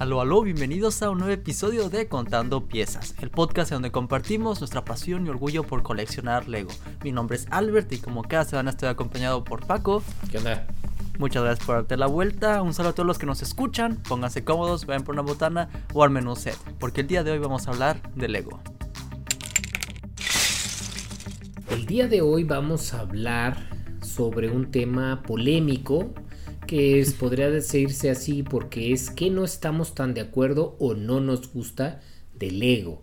Aló, aló, bienvenidos a un nuevo episodio de Contando Piezas, el podcast en donde compartimos nuestra pasión y orgullo por coleccionar Lego. Mi nombre es Albert y como cada semana estoy acompañado por Paco. ¿Qué onda? Muchas gracias por darte la vuelta. Un saludo a todos los que nos escuchan. Pónganse cómodos, vayan por una botana o al menos set, porque el día de hoy vamos a hablar de Lego. El día de hoy vamos a hablar sobre un tema polémico que es, podría decirse así porque es que no estamos tan de acuerdo o no nos gusta del ego.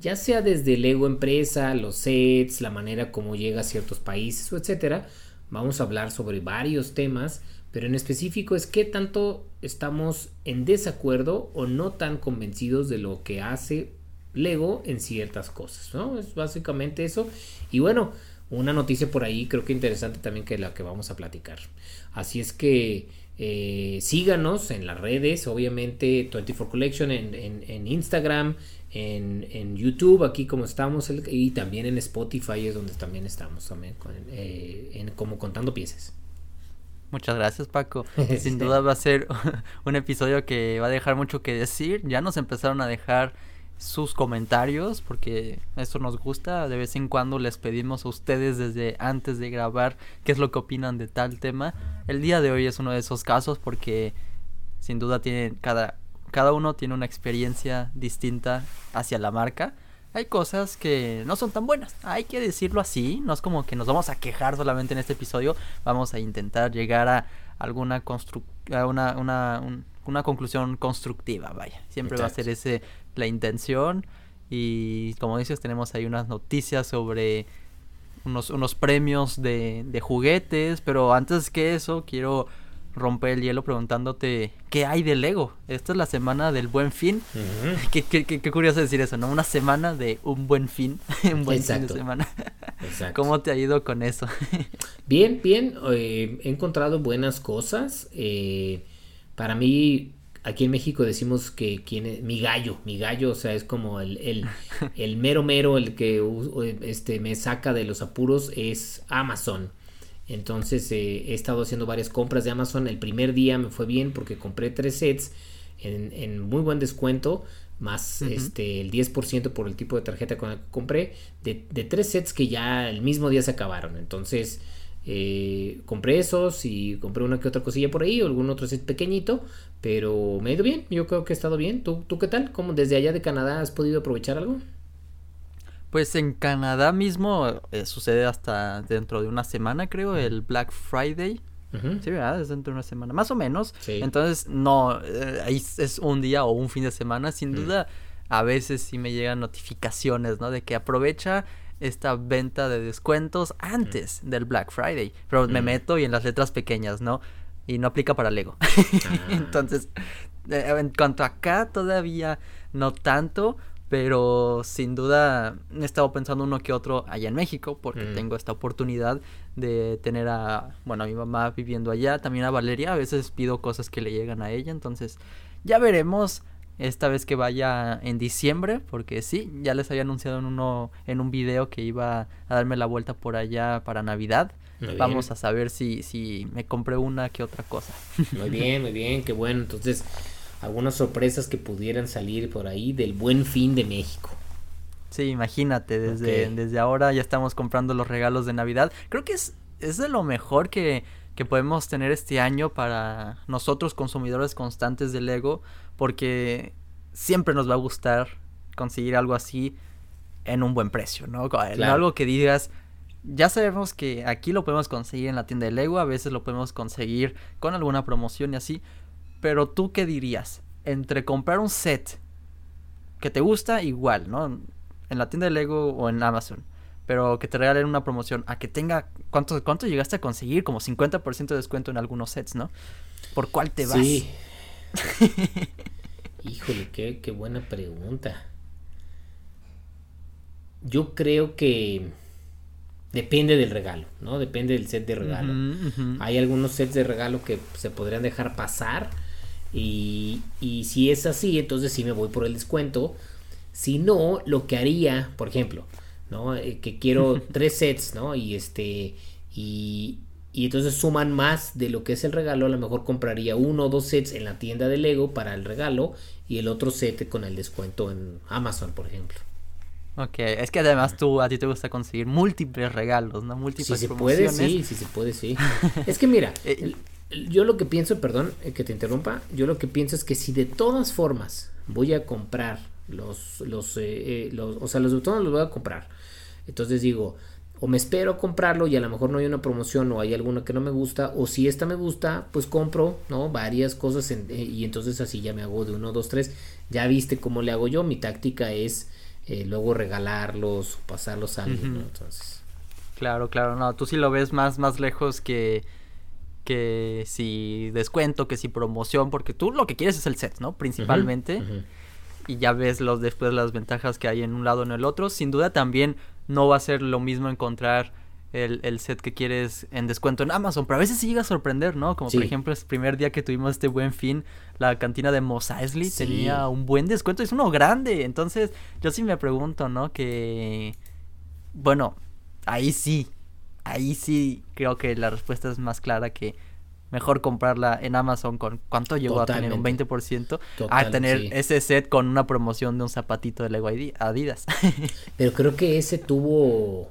Ya sea desde el ego empresa, los sets, la manera como llega a ciertos países etcétera. Vamos a hablar sobre varios temas, pero en específico es qué tanto estamos en desacuerdo o no tan convencidos de lo que hace Lego en ciertas cosas, ¿no? Es básicamente eso. Y bueno, una noticia por ahí creo que interesante también que la que vamos a platicar. Así es que eh, síganos en las redes, obviamente 24 Collection en, Instagram, en, YouTube, aquí como estamos, y también en Spotify es donde también estamos, también eh, como contando piezas. Muchas gracias Paco. Sin duda va a ser un episodio que va a dejar mucho que decir. Ya nos empezaron a dejar sus comentarios porque eso nos gusta. De vez en cuando les pedimos a ustedes desde antes de grabar qué es lo que opinan de tal tema. El día de hoy es uno de esos casos porque sin duda tienen cada cada uno tiene una experiencia distinta hacia la marca. Hay cosas que no son tan buenas, hay que decirlo así, no es como que nos vamos a quejar solamente en este episodio, vamos a intentar llegar a alguna constru a una, una, una conclusión constructiva, vaya. Siempre va a ser ese la intención. Y como dices, tenemos ahí unas noticias sobre unos, unos premios de, de juguetes. Pero antes que eso, quiero romper el hielo preguntándote qué hay de Lego. Esta es la semana del buen fin. qué, qué, qué, curioso decir eso, ¿no? Una semana de un buen fin. un buen fin de semana. Exacto. ¿Cómo te ha ido con eso? bien, bien. Eh, he encontrado buenas cosas. Eh, para mí, aquí en México decimos que quién es, mi gallo, mi gallo, o sea, es como el, el, el mero mero, el que este, me saca de los apuros es Amazon. Entonces eh, he estado haciendo varias compras de Amazon. El primer día me fue bien porque compré tres sets en, en muy buen descuento, más este, el 10% por el tipo de tarjeta con la que compré, de, de tres sets que ya el mismo día se acabaron. Entonces eh, compré esos y compré una que otra cosilla por ahí o algún otro set pequeñito, pero me ha ido bien, yo creo que he estado bien. ¿Tú, tú qué tal? ¿Cómo desde allá de Canadá has podido aprovechar algo? Pues en Canadá mismo eh, sucede hasta dentro de una semana, creo, el Black Friday. Sí, ¿verdad? Es dentro de una semana, más o menos. Entonces, no, eh, ahí es un día o un fin de semana. Sin duda, a veces sí me llegan notificaciones, ¿no? De que aprovecha esta venta de descuentos antes del Black Friday. Pero me meto y en las letras pequeñas, ¿no? Y no aplica para Lego. Ah. Entonces, eh, en cuanto a acá, todavía no tanto. Pero sin duda he estado pensando uno que otro allá en México, porque mm. tengo esta oportunidad de tener a, bueno, a mi mamá viviendo allá, también a Valeria, a veces pido cosas que le llegan a ella, entonces ya veremos esta vez que vaya en diciembre, porque sí, ya les había anunciado en uno en un video que iba a darme la vuelta por allá para Navidad. Vamos a saber si si me compré una que otra cosa. Muy bien, muy bien, qué bueno. Entonces, algunas sorpresas que pudieran salir por ahí del Buen Fin de México. Sí, imagínate, desde, desde ahora ya estamos comprando los regalos de Navidad. Creo que es, es de lo mejor que, que podemos tener este año para nosotros consumidores constantes de Lego porque siempre nos va a gustar conseguir algo así en un buen precio, ¿no? Algo que digas, ya sabemos que aquí lo podemos conseguir en la tienda de Lego, a veces lo podemos conseguir con alguna promoción y así, pero tú qué dirías entre comprar un set que te gusta igual, ¿no? En la tienda de Lego o en Amazon, pero que te regalen una promoción a que tenga ¿cuánto cuánto llegaste a conseguir? Como 50% de descuento en algunos sets, ¿no? ¿Por cuál te vas? Sí. Híjole, qué, qué buena pregunta. Yo creo que depende del regalo, ¿no? Depende del set de regalo. Hay algunos sets de regalo que se podrían dejar pasar. Y, y si es así, entonces sí me voy por el descuento. Si no, lo que haría, por ejemplo, ¿no? Eh, que quiero tres sets, ¿no? Y este. Y, y entonces suman más de lo que es el regalo, a lo mejor compraría uno o dos sets en la tienda de Lego para el regalo y el otro set con el descuento en Amazon, por ejemplo. Ok, es que además tú a ti te gusta conseguir múltiples regalos, ¿no? Múltiples Si se puede, sí, si se puede, sí. es que mira, eh, yo lo que pienso, perdón eh, que te interrumpa, yo lo que pienso es que si de todas formas voy a comprar los, los, eh, los o sea, los botones los voy a comprar, entonces digo, o me espero a comprarlo y a lo mejor no hay una promoción o hay alguna que no me gusta, o si esta me gusta, pues compro, ¿no? Varias cosas y entonces así ya me hago de uno, dos, tres. Ya viste cómo le hago yo, mi táctica es eh, luego regalarlos o pasarlos a alguien, Entonces. Claro, claro, no, tú sí lo ves más, más lejos que, que si descuento, que si promoción, porque tú lo que quieres es el set, ¿no? Principalmente. Y ya ves los después las ventajas que hay en un lado o en el otro. Sin duda también no va a ser lo mismo encontrar el, el, set que quieres en descuento en Amazon, pero a veces sí llega a sorprender, ¿no? Como por ejemplo, el primer día que tuvimos este buen fin, la cantina de Mos Eisley tenía un buen descuento, es uno grande, entonces yo sí me pregunto, ¿no? Que, bueno, ahí sí, ahí sí creo que la respuesta es más clara que mejor comprarla en Amazon con cuánto llegó a tener un 20% a tener ese set con una promoción de un zapatito de Lego Adidas. Pero creo que ese tuvo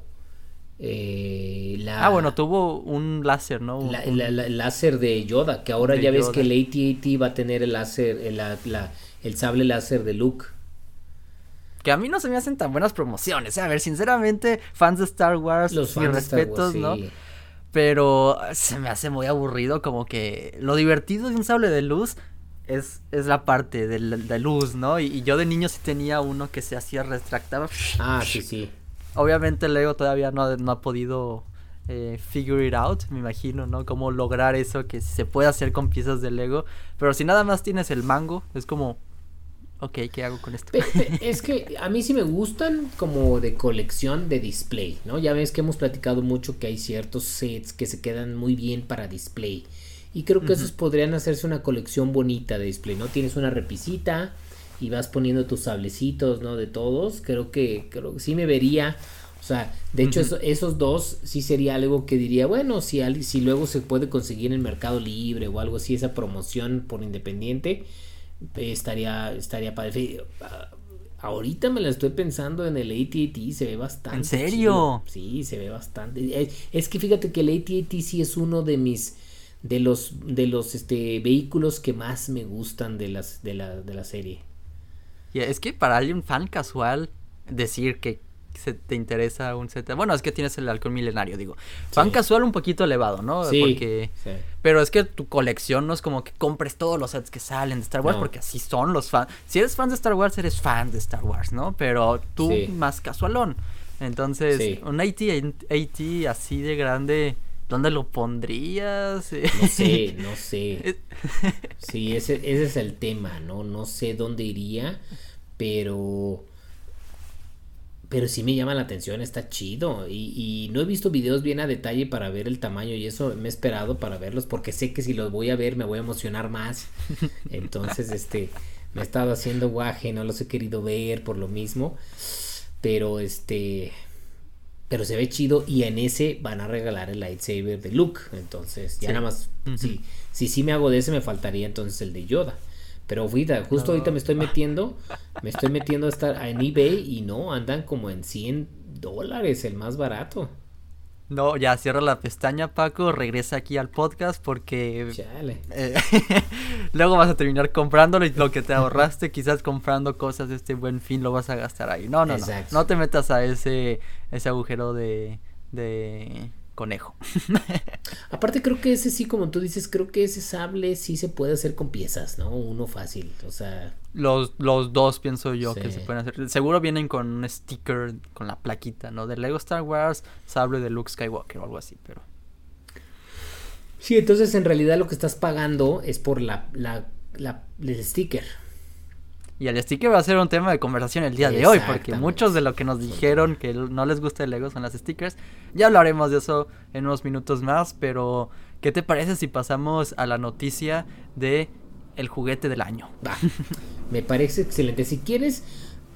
eh, la, ah, bueno, tuvo un láser, ¿no? el láser de Yoda, que ahora ya ves que el AT-AT va a tener el láser, el, el sable láser de Luke. Que a mí no se me hacen tan buenas promociones. ¿eh? A ver, sinceramente, fans de Star Wars, los fans respetos, ¿no? Pero se me hace muy aburrido, como que lo divertido de un sable de luz es, es la parte de, de luz, ¿no? Y, y, yo de niño sí tenía uno que se hacía retractaba. Ah, sí, sí. Obviamente Lego todavía no, no ha podido eh, figure it out, me imagino, ¿no? Cómo lograr eso que se puede hacer con piezas de Lego. Pero si nada más tienes el mango, es como, ok, ¿qué hago con esto? es que a mí sí me gustan como de colección de display, ¿no? Ya ves que hemos platicado mucho que hay ciertos sets que se quedan muy bien para display. Y creo que esos podrían hacerse una colección bonita de display, ¿no? Tienes una repisita y vas poniendo tus sablecitos, ¿no? De todos, creo que, creo que sí me vería, o sea, de hecho esos dos sí sería algo que diría, bueno, si, si luego se puede conseguir en Mercado Libre o algo así, esa promoción por independiente, estaría, estaría padre. Ahorita me la estoy pensando en el AT&T, se ve bastante. ¿En serio? Sí, se ve bastante. Es, que fíjate que el AT&T sí es uno de mis de los de los este vehículos que más me gustan de las de la de la serie. Y es que para alguien fan casual decir que se te interesa un set. Bueno, es que tienes el alcohol milenario, digo. Fan casual un poquito elevado, ¿no? Sí, porque pero es que tu colección no es como que compres todos los sets que salen de Star Wars porque así son los fans. Si eres fan de Star Wars, eres fan de Star Wars, ¿no? Pero tú más casualón. Entonces, un AT, AT así de grande ¿Dónde lo pondrías? No sé, no sé. Sí, ese, ese es el tema, ¿no? No sé dónde iría, pero... Pero sí me llama la atención, está chido. Y, y, no he visto videos bien a detalle para ver el tamaño y eso me he esperado para verlos porque sé que si los voy a ver me voy a emocionar más. Entonces, este, me he estado haciendo guaje, no los he querido ver por lo mismo. Pero este, pero se ve chido y en ese van a regalar el lightsaber de Luke. Entonces, ya nada más, si, si sí me hago de ese, me faltaría entonces el de Yoda. Pero ahorita, justo ahorita me estoy metiendo, me estoy metiendo a estar en eBay y no, andan como en 100 dólares, el más barato. No, ya cierra la pestaña, Paco. Regresa aquí al podcast porque. Eh, luego vas a terminar comprándolo y lo que te ahorraste, quizás comprando cosas de este buen fin, lo vas a gastar ahí. No, no, no. No te metas a ese, ese agujero de, de conejo. Aparte creo que ese sí, como tú dices, creo que ese sable sí se puede hacer con piezas, ¿no? Uno fácil, o sea... Los, los dos pienso yo que se pueden hacer. Seguro vienen con un sticker, con la plaquita, ¿no? De Lego Star Wars, sable de Luke Skywalker o algo así, pero... Sí, entonces en realidad lo que estás pagando es por la, la, la el sticker. Y el sticker va a ser un tema de conversación el día de hoy, porque muchos de lo que nos dijeron que no les gusta el Lego son las stickers. Ya hablaremos de eso en unos minutos más, pero ¿qué te parece si pasamos a la noticia de el juguete del año? Va. Me parece excelente. Si quieres,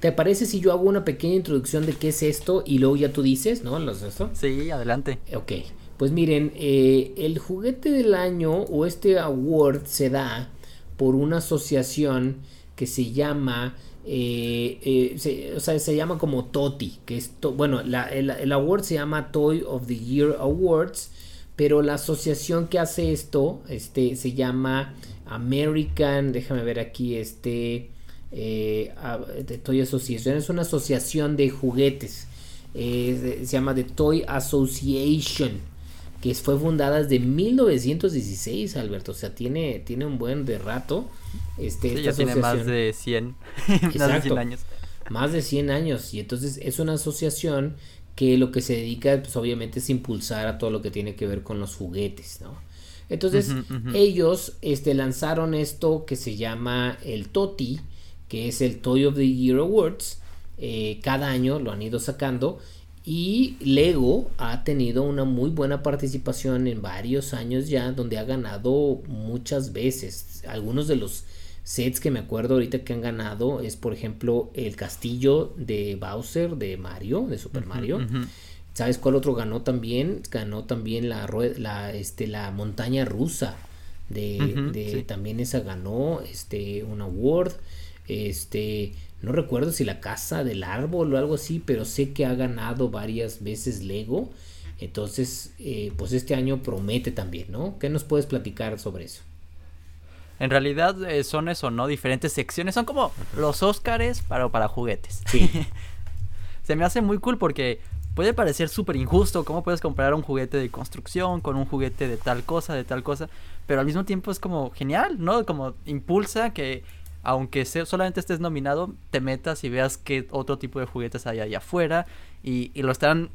¿te parece si yo hago una pequeña introducción de qué es esto y luego ya tú dices, ¿no? ¿Los esto? Sí, adelante. Ok. Pues miren, eh, el juguete del año o este award se da por una asociación que se llama, eh, eh, se, o sea, se llama como TOTI, que es, bueno, el, el, award se llama Toy of the Year Awards, pero la asociación que hace esto, este, se llama American, déjame ver aquí, este, de Toy Association, es una asociación de juguetes, se llama The Toy Association que fue fundada desde 1916, Alberto. O sea, tiene, tiene un buen de rato. Este, ya tiene más de 100, más de 100 años. Más de 100 años. Y entonces es una asociación que lo que se dedica, pues obviamente, es impulsar a todo lo que tiene que ver con los juguetes, ¿no? Entonces, ellos este, lanzaron esto que se llama el TOTI, que es el Toy of the Year Awards. Eh, cada año lo han ido sacando y Lego ha tenido una muy buena participación en varios años ya, donde ha ganado muchas veces. Algunos de los sets que me acuerdo ahorita que han ganado es, por ejemplo, el castillo de Bowser de Mario, de Super Mario. ¿Sabes cuál otro ganó también? Ganó también la, la, este, la montaña rusa. De, también esa ganó este un award. Este no recuerdo si la casa del árbol o algo así, pero sé que ha ganado varias veces Lego. Entonces, eh, pues este año promete también, ¿no? ¿Qué nos puedes platicar sobre eso? En realidad eh, son eso, ¿no? Diferentes secciones. Son como los Óscares, para, para juguetes. Sí. Se me hace muy cool porque puede parecer súper injusto. ¿Cómo puedes comprar un juguete de construcción con un juguete de tal cosa, de tal cosa? Pero al mismo tiempo es como genial, ¿no? Como impulsa que aunque solamente estés nominado, te metas y veas qué otro tipo de juguetes hay allá afuera y, lo están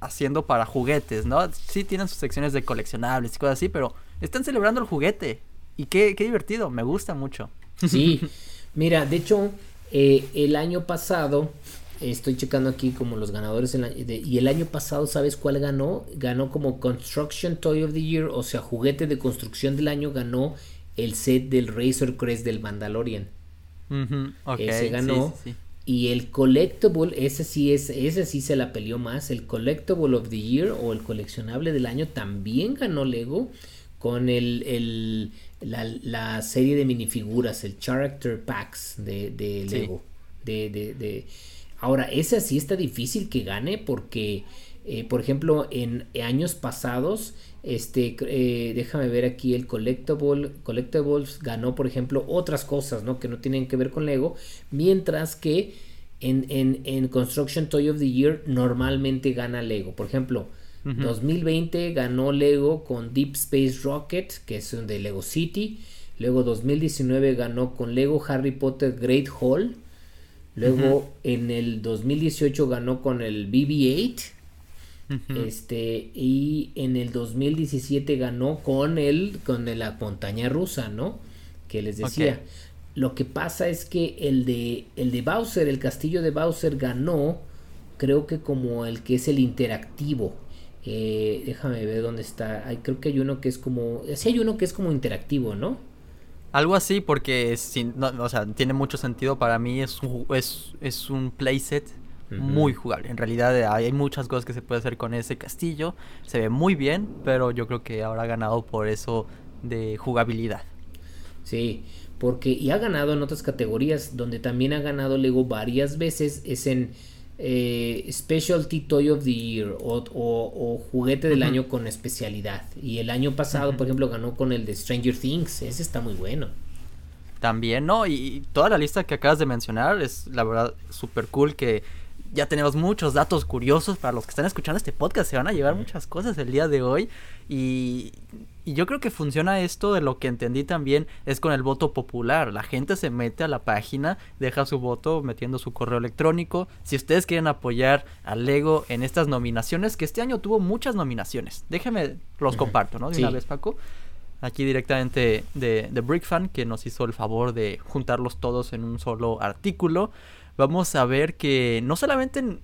haciendo para juguetes, ¿no? Sí tienen sus secciones de coleccionables y cosas así, pero están celebrando el juguete y qué, divertido, me gusta mucho. Sí, mira, de hecho, eh, el año pasado, estoy checando aquí como los ganadores y el año pasado, ¿sabes cuál ganó? Ganó como Construction Toy of the Year, o sea, juguete de construcción del año, ganó el set del Razor Crest del Mandalorian. ese ganó. Y el collectible, ese sí es, ese sí se la peleó más. El collectible of the year o el coleccionable del año también ganó Lego con el, el la, serie de minifiguras, el Character Packs de, de Lego. De, de, de, Ahora, ese sí está difícil que gane porque, eh, por ejemplo, en años pasados este, eh, déjame ver aquí el Collectible, Collectibles ganó, por ejemplo, otras cosas, ¿no? Que no tienen que ver con Lego, mientras que en, en, Construction Toy of the Year normalmente gana Lego. Por ejemplo, 2020 ganó Lego con Deep Space Rocket, que es de Lego City. Luego 2019 ganó con Lego Harry Potter Great Hall. Luego en el 2018 ganó con el BB-8 este, y en el 2017 ganó con el, con la montaña rusa, ¿no? Que les decía. Lo que pasa es que el de, el de Bowser, el castillo de Bowser ganó, creo que como el que es el interactivo. Eh, déjame ver dónde está. Hay, creo que hay uno que es como. Sí, hay uno que es como interactivo, ¿no? Algo así, porque sin, o sea, tiene mucho sentido para mí. Es un, es, es un playset muy jugable. En realidad eh, hay muchas cosas que se puede hacer con ese castillo. Se ve muy bien, pero yo creo que ahora ha ganado por eso de jugabilidad. Sí, porque y ha ganado en otras categorías donde también ha ganado Lego varias veces es en eh, Specialty Toy of the Year o, juguete del año con especialidad. Y el año pasado, por ejemplo, ganó con el de Stranger Things. Ese está muy bueno. También, ¿no? Y toda la lista que acabas de mencionar es la verdad súper cool que ya tenemos muchos datos curiosos para los que están escuchando este podcast. Se van a llevar muchas cosas el día de hoy. Y, yo creo que funciona esto de lo que entendí también es con el voto popular. La gente se mete a la página, deja su voto metiendo su correo electrónico. Si ustedes quieren apoyar a Lego en estas nominaciones, que este año tuvo muchas nominaciones. Déjenme los comparto, ¿no? De una vez, Paco aquí directamente de, de BrickFan, que nos hizo el favor de juntarlos todos en un solo artículo vamos a ver que no solamente en,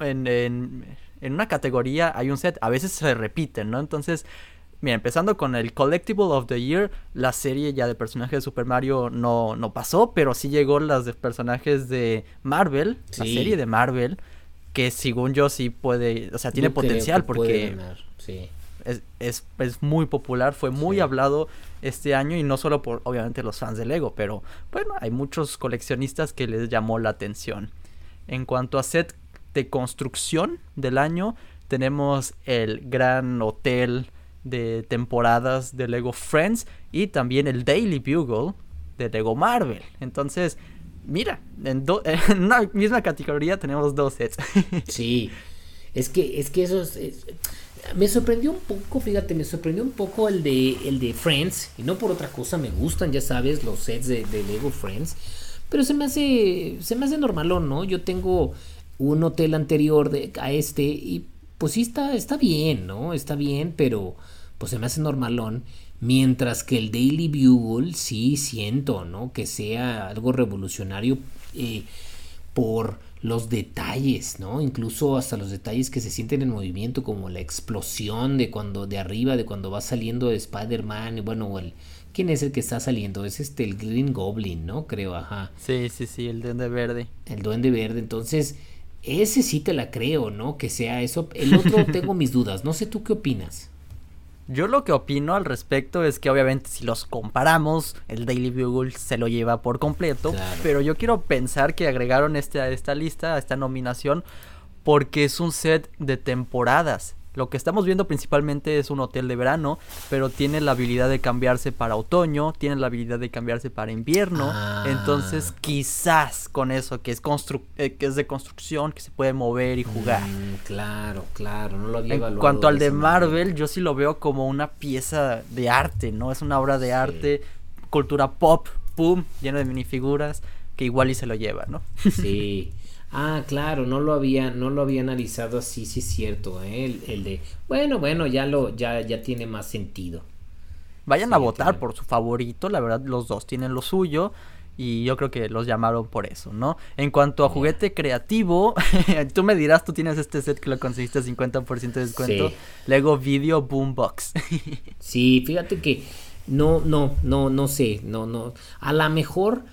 en, en, una categoría hay un set, a veces se repiten, ¿no? Entonces, mira, empezando con el Collectible of the Year, la serie ya de personajes de Super Mario no, no pasó, pero sí llegó las de personajes de Marvel, la serie de Marvel, que según yo sí puede, o sea, tiene potencial porque... sí. Es, es, es muy popular, fue muy hablado este año y no solo por obviamente los fans de Lego, pero bueno, hay muchos coleccionistas que les llamó la atención. En cuanto a set de construcción del año, tenemos el gran hotel de temporadas de Lego Friends y también el Daily Bugle de Lego Marvel. Entonces, mira, en, una misma categoría tenemos dos sets. sí, es que, es que eso es, me sorprendió un poco, fíjate, me sorprendió un poco el de, el de Friends, y no por otra cosa, me gustan, ya sabes, los sets de, Lego Friends, pero se me hace, se me hace normalón, ¿no? Yo tengo un hotel anterior a este y pues sí está, está bien, ¿no? Está bien, pero pues se me hace normalón. Mientras que el Daily Bugle sí siento, ¿no? Que sea algo revolucionario eh, por los detalles, ¿no? Incluso hasta los detalles que se sienten en movimiento, como la explosión de cuando de arriba, de cuando va saliendo Spider-Man, y bueno, el, ¿quién es el que está saliendo? Es este el Green Goblin, ¿no? Creo, ajá. Sí, sí, sí, el duende verde. El duende verde, entonces, ese sí te la creo, ¿no? Que sea eso. El otro tengo mis dudas, no sé tú qué opinas. Yo lo que opino al respecto es que obviamente si los comparamos, el Daily Bugle se lo lleva por completo, pero yo quiero pensar que agregaron este a esta lista, a esta nominación, porque es un set de temporadas. Lo que estamos viendo principalmente es un hotel de verano, pero tiene la habilidad de cambiarse para otoño, tiene la habilidad de cambiarse para invierno. Ah. Entonces, quizás con eso, que es, eh, que es de construcción, que se puede mover y jugar. Mm, claro, claro, no lo había En cuanto al de Marvel, yo sí lo veo como una pieza de arte, ¿no? Es una obra de arte, cultura pop, pum, lleno de minifiguras, que igual y se lo lleva, ¿no? Sí. Ah, claro, no lo había, no lo había analizado así, sí es cierto, ¿eh? el, de, bueno, bueno, ya lo, ya, ya tiene más sentido. Vayan a votar por su favorito, la verdad los dos tienen lo suyo y yo creo que los llamaron por eso, ¿no? En cuanto a juguete creativo, tú me dirás, tú tienes este set que lo conseguiste a 50% de descuento, Lego Video Boombox. sí, fíjate que no, no, no, no sé, no, no, a lo mejor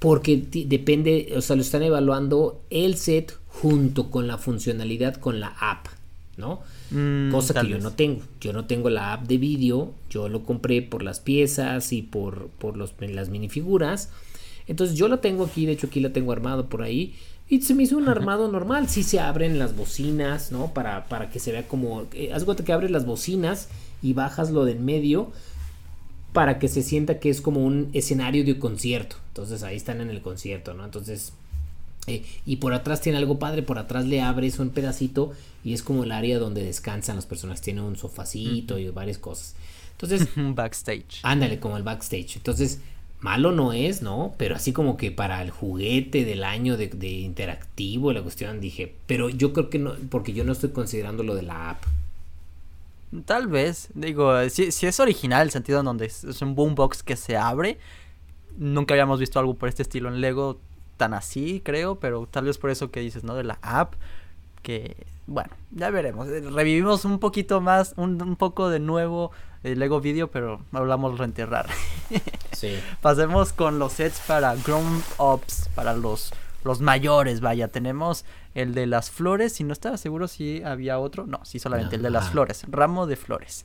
porque depende, o sea, lo están evaluando el set junto con la funcionalidad con la app, ¿no? Mm, Cosa que yo no tengo. Yo no tengo la app de vídeo, yo lo compré por las piezas y por, por los, las minifiguras. Entonces yo lo tengo aquí, de hecho aquí lo tengo armado por ahí. Y se me hizo un armado normal. Sí se abren las bocinas, ¿no? Para, para que se vea como... Eh, haz cuenta que abres las bocinas y bajas lo del medio para que se sienta que es como un escenario de un concierto. Entonces ahí están en el concierto, ¿no? Entonces, eh, y por atrás tiene algo padre, por atrás le abres un pedacito y es como el área donde descansan las personas. Tiene un sofacito y varias cosas. Entonces, backstage. Ándale, como el backstage. Entonces, malo no es, ¿no? Pero así como que para el juguete del año de, de interactivo, la cuestión, dije, pero yo creo que no, porque yo no estoy considerando lo de la app. Tal vez, digo, si, si es original el sentido en donde es, un boombox que se abre, nunca habíamos visto algo por este estilo en Lego tan así, creo, pero tal vez por eso que dices, ¿no? De la app, que, bueno, ya veremos. Revivimos un poquito más, un, un poco de nuevo el Lego Video, pero hablamos reenterrar. Sí. Pasemos con los sets para Grown Ups, para los los mayores, vaya, tenemos el de las flores, y no estaba seguro si había otro, no, sí, solamente el de las flores, ramo de flores.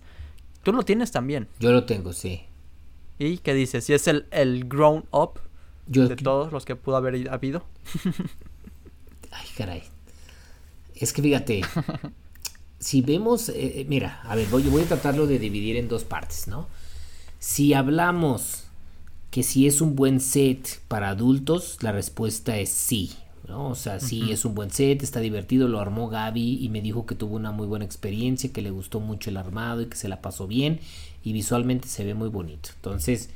Tú lo tienes también. Yo lo tengo, sí. ¿Y qué dices? Si es el, el grown up de todos los que pudo haber habido. Ay, caray. Es que fíjate, si vemos, eh, eh, mira, a ver, voy, voy a tratarlo de dividir en dos partes, ¿no? Si hablamos que si es un buen set para adultos, la respuesta es sí. ¿No? O sea, sí es un buen set, está divertido, lo armó Gaby y me dijo que tuvo una muy buena experiencia, que le gustó mucho el armado y que se la pasó bien y visualmente se ve muy bonito. Entonces,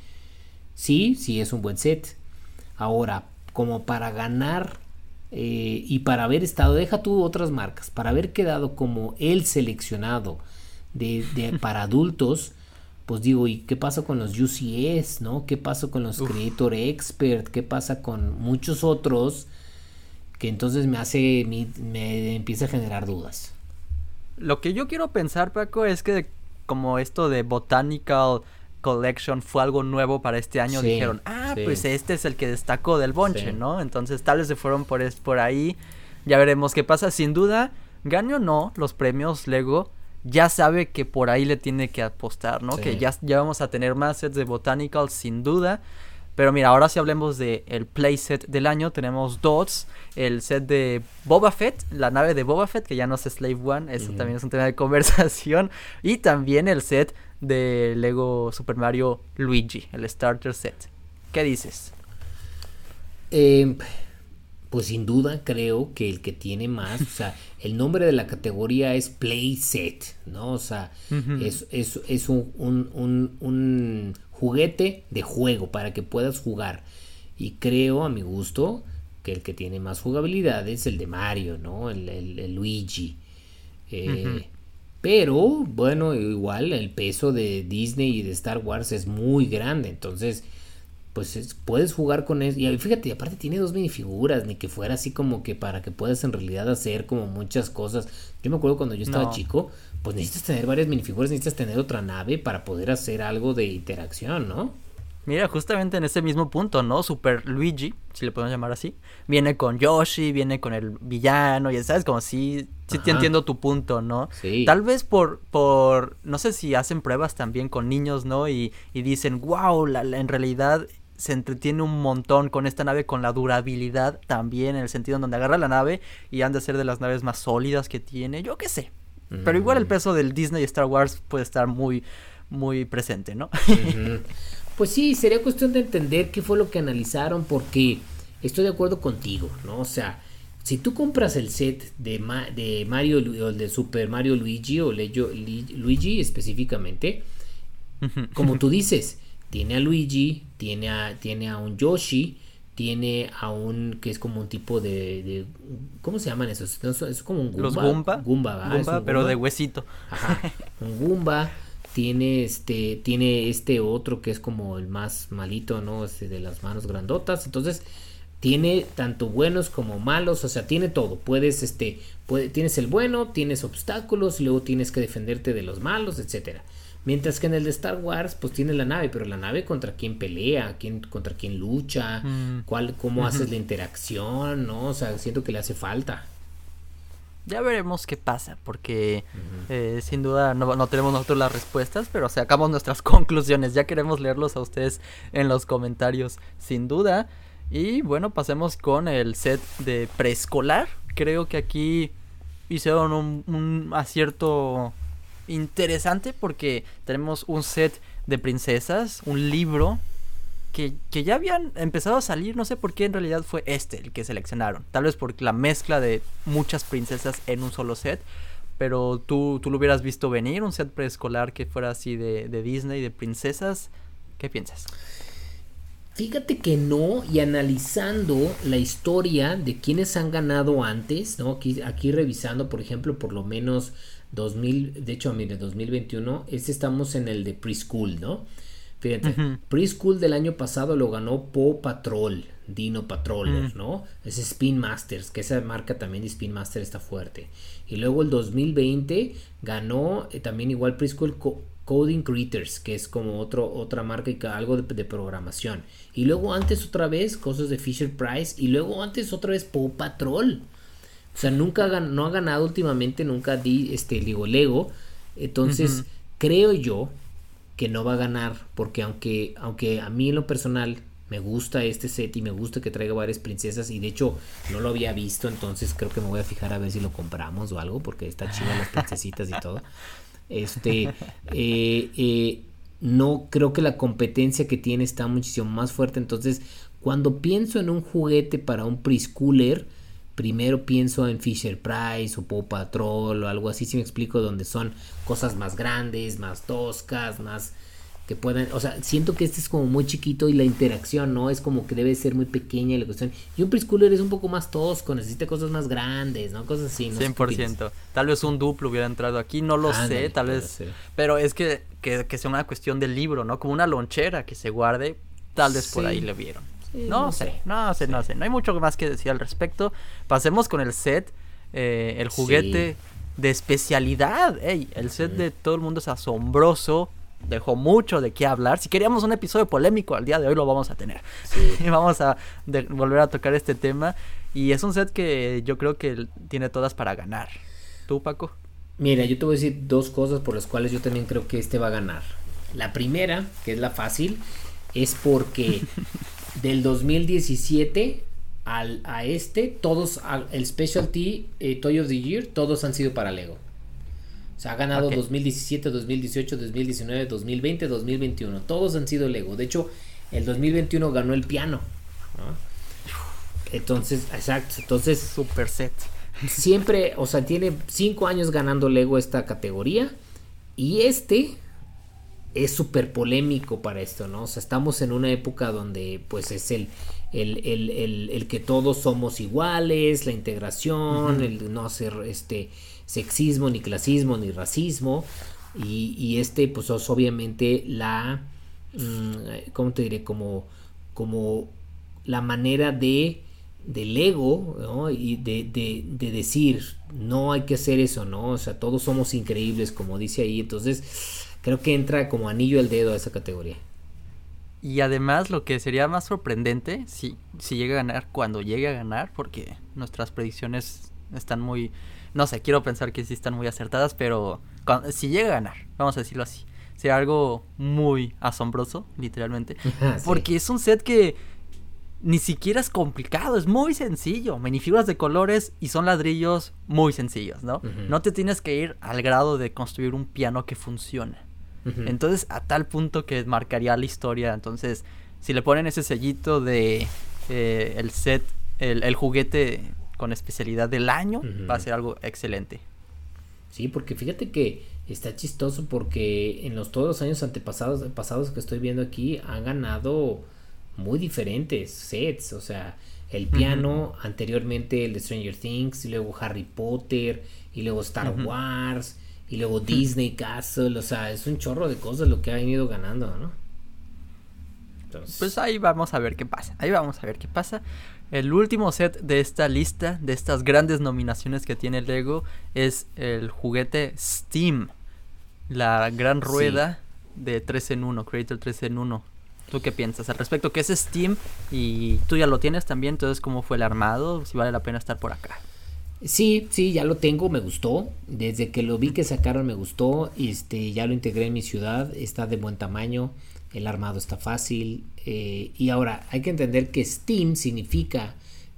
sí, sí es un buen set. Ahora, como para ganar eh, y para haber estado, deja tú otras marcas, para haber quedado como el seleccionado de, de para adultos, pues digo, ¿y qué pasa con los UCS, no? ¿Qué pasa con los Creator Expert? ¿Qué pasa con muchos otros? Que entonces me hace, me, empieza a generar dudas. Lo que yo quiero pensar, Paco, es que como esto de Botanical Collection fue algo nuevo para este año, dijeron, ah, pues este es el que destacó del bonche, ¿no? Entonces tal vez se fueron por, por ahí, ya veremos qué pasa. Sin duda, gane o no los premios Lego, ya sabe que por ahí le tiene que apostar, ¿no? Que ya, ya vamos a tener más sets de Botanical sin duda. Pero mira, ahora si hablemos del el playset del año, tenemos dos. El set de Boba Fett, la nave de Boba Fett, que ya no es Slave One, eso también es un tema de conversación. Y también el set de Lego Super Mario Luigi, el starter set. ¿Qué dices? Eh, pues sin duda creo que el que tiene más, o sea, el nombre de la categoría es Playset, ¿no? O sea, es, es, un, un, un, juguete de juego para que puedas jugar. Y creo, a mi gusto, que el que tiene más jugabilidad es el de Mario, ¿no? El, Luigi. Eh, pero, bueno, igual el peso de Disney y de Star Wars es muy grande, entonces pues puedes jugar con eso. Y fíjate, aparte tiene dos minifiguras, ni que fuera así como que para que puedas en realidad hacer como muchas cosas. Yo me acuerdo cuando yo estaba chico, pues necesitas tener varias minifiguras, necesitas tener otra nave para poder hacer algo de interacción, ¿no? Mira, justamente en ese mismo punto, ¿no? Super Luigi, si le podemos llamar así, viene con Yoshi, viene con el villano, y sabes, como si, sí te entiendo tu punto, ¿no? Sí. Tal vez por, por, no sé si hacen pruebas también con niños, ¿no? Y, y dicen, wow, la, en realidad se entretiene un montón con esta nave, con la durabilidad también, en el sentido en donde agarra la nave y han de ser de las naves más sólidas que tiene, yo qué sé. Pero igual el peso del Disney Star Wars puede estar muy, muy presente, ¿no? pues sí, sería cuestión de entender qué fue lo que analizaron, porque estoy de acuerdo contigo, ¿no? O sea, si tú compras el set de, de Mario o el de Super Mario Luigi o Luigi específicamente, como tú dices, tiene a Luigi, tiene a, tiene a un Yoshi, tiene a un que es como un tipo de, ¿cómo se llaman esos? Es como un Goomba. Los Goomba. Goomba, pero de huesito. Ajá, un Goomba. Tiene este, tiene este otro que es como el más malito, ¿no? Este de las manos grandotas. Entonces, tiene tanto buenos como malos, o sea, tiene todo. Puedes, este, puede, tienes el bueno, tienes obstáculos, y luego tienes que defenderte de los malos, etcétera. Mientras que en el de Star Wars, pues tiene la nave, pero la nave contra quién pelea, quién, contra quién lucha, mm. cuál, cómo haces la interacción, ¿no? O sea, siento que le hace falta. Ya veremos qué pasa, porque eh, sin duda no, no, tenemos nosotros las respuestas, pero sacamos nuestras conclusiones. Ya queremos leerlos a ustedes en los comentarios, sin duda. Y bueno, pasemos con el set de preescolar. Creo que aquí hicieron un, un acierto interesante porque tenemos un set de princesas, un libro que, ya habían empezado a salir, no sé por qué en realidad fue este el que seleccionaron. Tal vez por la mezcla de muchas princesas en un solo set. Pero tú, tú lo hubieras visto venir, un set preescolar que fuera así de, de Disney, de princesas. ¿Qué piensas? Fíjate que no, y analizando la historia de quienes han ganado antes, ¿no? Aquí, aquí revisando, por ejemplo, por lo menos 2000, de hecho, mire, 2021, este estamos en el de preschool, ¿no? Fíjate, preschool del año pasado lo ganó Po Patrol, Dino Patroller, ¿no? Es Spin Masters, que esa marca también de Spin Master está fuerte. Y luego el 2020 ganó eh, también igual preschool Coding Critters, que es como otro, otra marca y algo de, de, programación. Y luego antes otra vez cosas de Fisher Price. Y luego antes otra vez Po Patrol. O sea, nunca no ha ganado últimamente, nunca di, este, digo, Lego. Entonces, creo yo que no va a ganar, porque aunque, aunque a mí en lo personal me gusta este set y me gusta que traiga varias princesas y de hecho no lo había visto, entonces creo que me voy a fijar a ver si lo compramos o algo, porque está chido las princesitas y todo. Este, eh, eh, no creo que la competencia que tiene está muchísimo más fuerte, entonces cuando pienso en un juguete para un preschooler, primero pienso en Fisher Price o Paw Patrol o algo así, si me explico, donde son cosas más grandes, más toscas, más que puedan, o sea, siento que este es como muy chiquito y la interacción, ¿no? Es como que debe ser muy pequeña la cuestión. Y un preschooler es un poco más tosco, necesita cosas más grandes, ¿no? Cosas así, ¿no? 100%. Tal vez un duplo hubiera entrado aquí, no lo sé, tal vez. Pero es que, que, que sea una cuestión del libro, ¿no? Como una lonchera que se guarde, tal vez por ahí le vieron no, sé, no sé, no sé. No hay mucho más que decir al respecto. Pasemos con el set, eh, el juguete de especialidad. Ey, el set de todo el mundo es asombroso. Dejó mucho de qué hablar. Si queríamos un episodio polémico, al día de hoy lo vamos a tener. y vamos a volver a tocar este tema. Y es un set que yo creo que tiene todas para ganar. ¿Tú, Paco? Mira, yo te voy a decir dos cosas por las cuales yo también creo que este va a ganar. La primera, que es la fácil, es porque del 2017 al, a este, todos, el Specialty eh, Toy of the Year, todos han sido para Lego. O sea, ha ganado 2017, 2018, 2019, 2020, 2021. Todos han sido Lego. De hecho, el 2021 ganó el piano. Entonces, exacto. Entonces, super set. Siempre, o sea, tiene cinco años ganando Lego esta categoría. Y este es súper polémico para esto, ¿no? O sea, estamos en una época donde pues es el, el, que todos somos iguales, la integración, el no hacer este sexismo, ni clasismo, ni racismo. Y, y este, pues es obviamente la, mm, ¿cómo te diré? Como, como la manera de del ego ¿no? y de, de, de, decir no hay que hacer eso no o sea todos somos increíbles como dice ahí entonces creo que entra como anillo al dedo a esa categoría. Y además lo que sería más sorprendente, si, si llega a ganar, cuando llegue a ganar, porque nuestras predicciones están muy, no sé, quiero pensar que sí están muy acertadas, pero si llega a ganar, vamos a decirlo así, será algo muy asombroso, literalmente, porque es un set que ni siquiera es complicado, es muy sencillo, minifiguras de colores y son ladrillos muy sencillos, ¿no? No te tienes que ir al grado de construir un piano que funcione. Entonces, a tal punto que marcaría la historia. Entonces, si le ponen ese sellito de eh, el set, el, juguete con especialidad del año, va a ser algo excelente. Sí, porque fíjate que está chistoso porque en los todos los años antepasados pasados que estoy viendo aquí han ganado muy diferentes sets, o sea, el piano, anteriormente el de Stranger Things, y luego Harry Potter, y luego Star Wars, y luego Disney Castle, o sea, es un chorro de cosas lo que ha ido ganando, ¿no? Pues ahí vamos a ver qué pasa, ahí vamos a ver qué pasa. El último set de esta lista, de estas grandes nominaciones que tiene Lego, es el juguete Steam, la gran rueda de 3 en 1, Creator 3 en 1. ¿Tú qué piensas al respecto? ¿Qué es Steam? Y tú ya lo tienes también, entonces cómo fue el armado, si vale la pena estar por acá. Sí, sí, ya lo tengo, me gustó. Desde que lo vi que sacaron me gustó. Este, ya lo integré en mi ciudad, está de buen tamaño, el armado está fácil. Eh, y ahora, hay que entender que Steam significa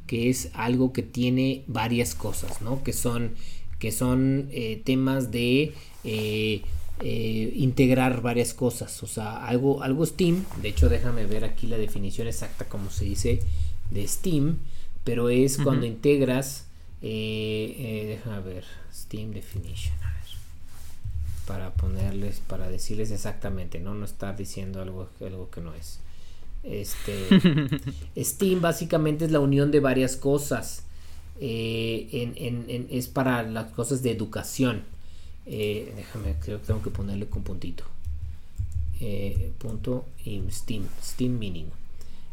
que es algo que tiene varias cosas, ¿no? Que son, que son eh, temas de eh, integrar varias cosas. O sea, algo, algo Steam, de hecho déjame ver aquí la definición exacta como se dice de Steam, pero es cuando integras eh, eh, déjame ver, Steam Definition, a ver, para ponerles, para decirles exactamente, no, no estar diciendo algo, algo que no es. Este, Steam básicamente es la unión de varias cosas. Eh, en, es para las cosas de educación. Eh, déjame, creo que tengo que ponerle con puntito. punto in Steam, Steam Meaning.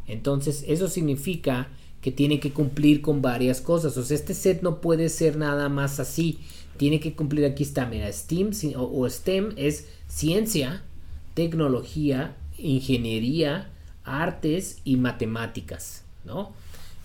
Entonces, eso significa que tiene que cumplir con varias cosas. O sea, este set no puede ser nada más así. Tiene que cumplir, aquí está, mira, STEAM o, STEM es ciencia, tecnología, ingeniería, artes y matemáticas, ¿no?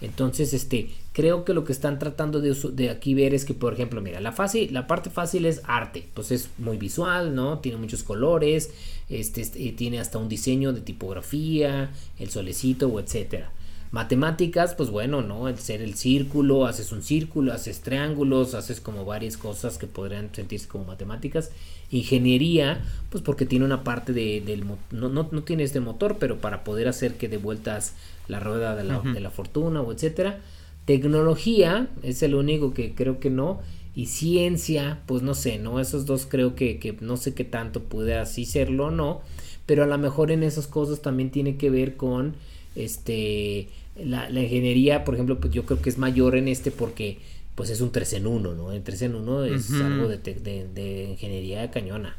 Entonces, este, creo que lo que están tratando de, de, aquí ver es que, por ejemplo, mira, la, fácil, la parte fácil es arte, pues es muy visual, ¿no? Tiene muchos colores, este, este tiene hasta un diseño de tipografía, el solecito o etcétera. Matemáticas, pues bueno, ¿no? El ser el círculo, haces un círculo, haces triángulos, haces como varias cosas que podrían sentirse como matemáticas. Ingeniería, pues porque tiene una parte de, del... No, no, no tiene este motor, pero para poder hacer que de vueltas la rueda de la, de la fortuna o etcétera. Tecnología, es el único que creo que no. Y ciencia, pues no sé, ¿no? Esos dos creo que, que no sé qué tanto puede así serlo o no. Pero a lo mejor en esas cosas también tiene que ver con este la, ingeniería, por ejemplo, pues yo creo que es mayor en este porque pues es un 3 en 1, ¿no? El 3 en 1 es algo de, de, de, ingeniería cañona.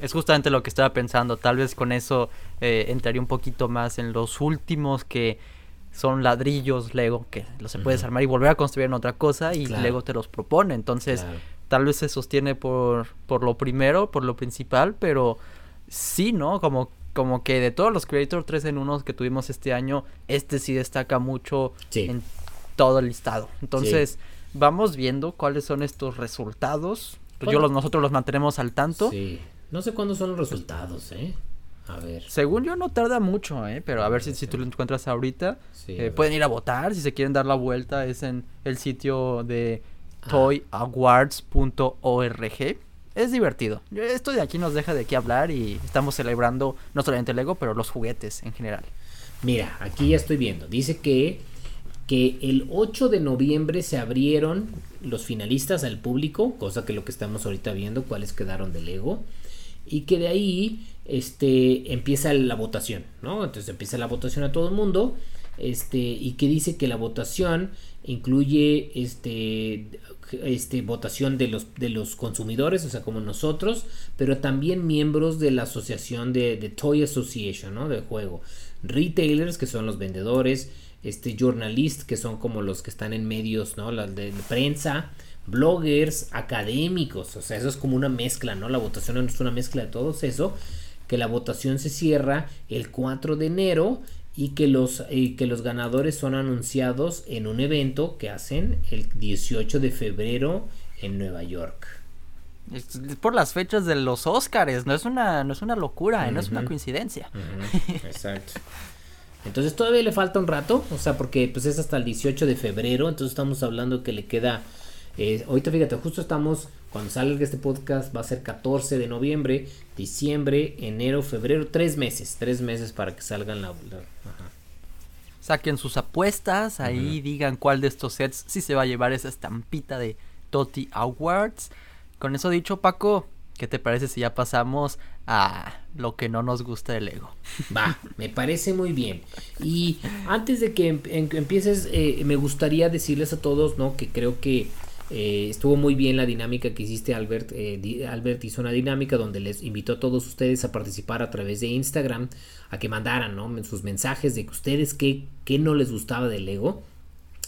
Es justamente lo que estaba pensando, tal vez con eso eh, entraría un poquito más en los últimos que son ladrillos Lego, que los se puedes armar y volver a construir en otra cosa y Lego te los propone, entonces tal vez se sostiene por, por lo primero, por lo principal, pero sí, ¿no? Como como que de todos los Creator 3 en 1 que tuvimos este año, este sí destaca mucho en todo el listado. Entonces, vamos viendo cuáles son estos resultados. pues yo los, nosotros los mantenemos al tanto. Sí. No sé cuándo son los resultados, ¿eh? A ver. Según yo no tarda mucho, ¿eh? Pero a ver si, si tú lo encuentras ahorita. Eh, pueden ir a votar si se quieren dar la vuelta. Es en el sitio de ah. toyawards.org. Es divertido. Esto de aquí nos deja de aquí hablar y estamos celebrando no solamente el Lego, pero los juguetes en general. Mira, aquí ya estoy viendo. Dice que, que el 8 de noviembre se abrieron los finalistas al público, cosa que lo que estamos ahorita viendo, cuáles quedaron de Lego y que de ahí este, empieza la votación, ¿no? Entonces empieza la votación a todo el mundo, este, y que dice que la votación incluye este, este, votación de los, de los consumidores, o sea, como nosotros, pero también miembros de la asociación de, Toy Association, ¿no? De juego. Retailers, que son los vendedores, este, journalists, que son como los que están en medios, ¿no? La de prensa, bloggers, académicos, o sea, eso es como una mezcla, ¿no? La votación es una mezcla de todos eso, que la votación se cierra el 4 de enero y que los, que los ganadores son anunciados en un evento que hacen el 18 de febrero en Nueva York. Es por las fechas de los Óscares, no es una, no es una locura, no es una coincidencia. Exacto. Entonces todavía le falta un rato, o sea, porque pues es hasta el 18 de febrero, entonces estamos hablando que le queda eh, ahorita fíjate, justo estamos, cuando salga este podcast va a ser 14 de noviembre, diciembre, enero, febrero, tres meses, tres meses para que salgan la... Saquen sus apuestas, ahí digan cuál de estos sets sí se va a llevar esa estampita de Toti Awards. Con eso dicho, Paco, ¿qué te parece si ya pasamos a lo que no nos gusta del Lego? Va, me parece muy bien. Y antes de que em, empieces, eh, me gustaría decirles a todos, ¿no? Que creo que eh, estuvo muy bien la dinámica que hiciste Albert. Eh, Albert hizo una dinámica donde les invitó a todos ustedes a participar a través de Instagram, a que mandaran sus mensajes de que ustedes qué, qué no les gustaba del Lego.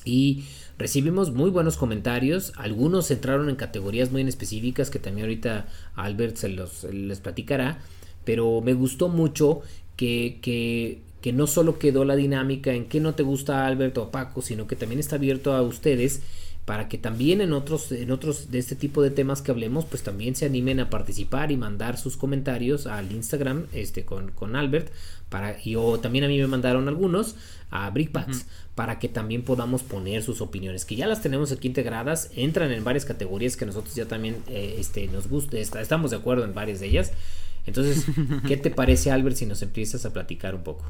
Y recibimos muy buenos comentarios. Algunos entraron en categorías muy específicas que también ahorita Albert se los les platicará. Pero me gustó mucho que, que, que no solo quedó la dinámica en qué no te gusta Albert o Paco, sino que también está abierto a ustedes para que también en otros, en otros de este tipo de temas que hablemos, pues también se animen a participar y mandar sus comentarios al Instagram este, con, con Albert. Para, y o también a mí me mandaron algunos a Brickbats para que también podamos poner sus opiniones, que ya las tenemos aquí integradas, entran en varias categorías que nosotros ya también eh, este, nos gusta, estamos de acuerdo en varias de ellas. Entonces, ¿qué te parece Albert si nos empiezas a platicar un poco?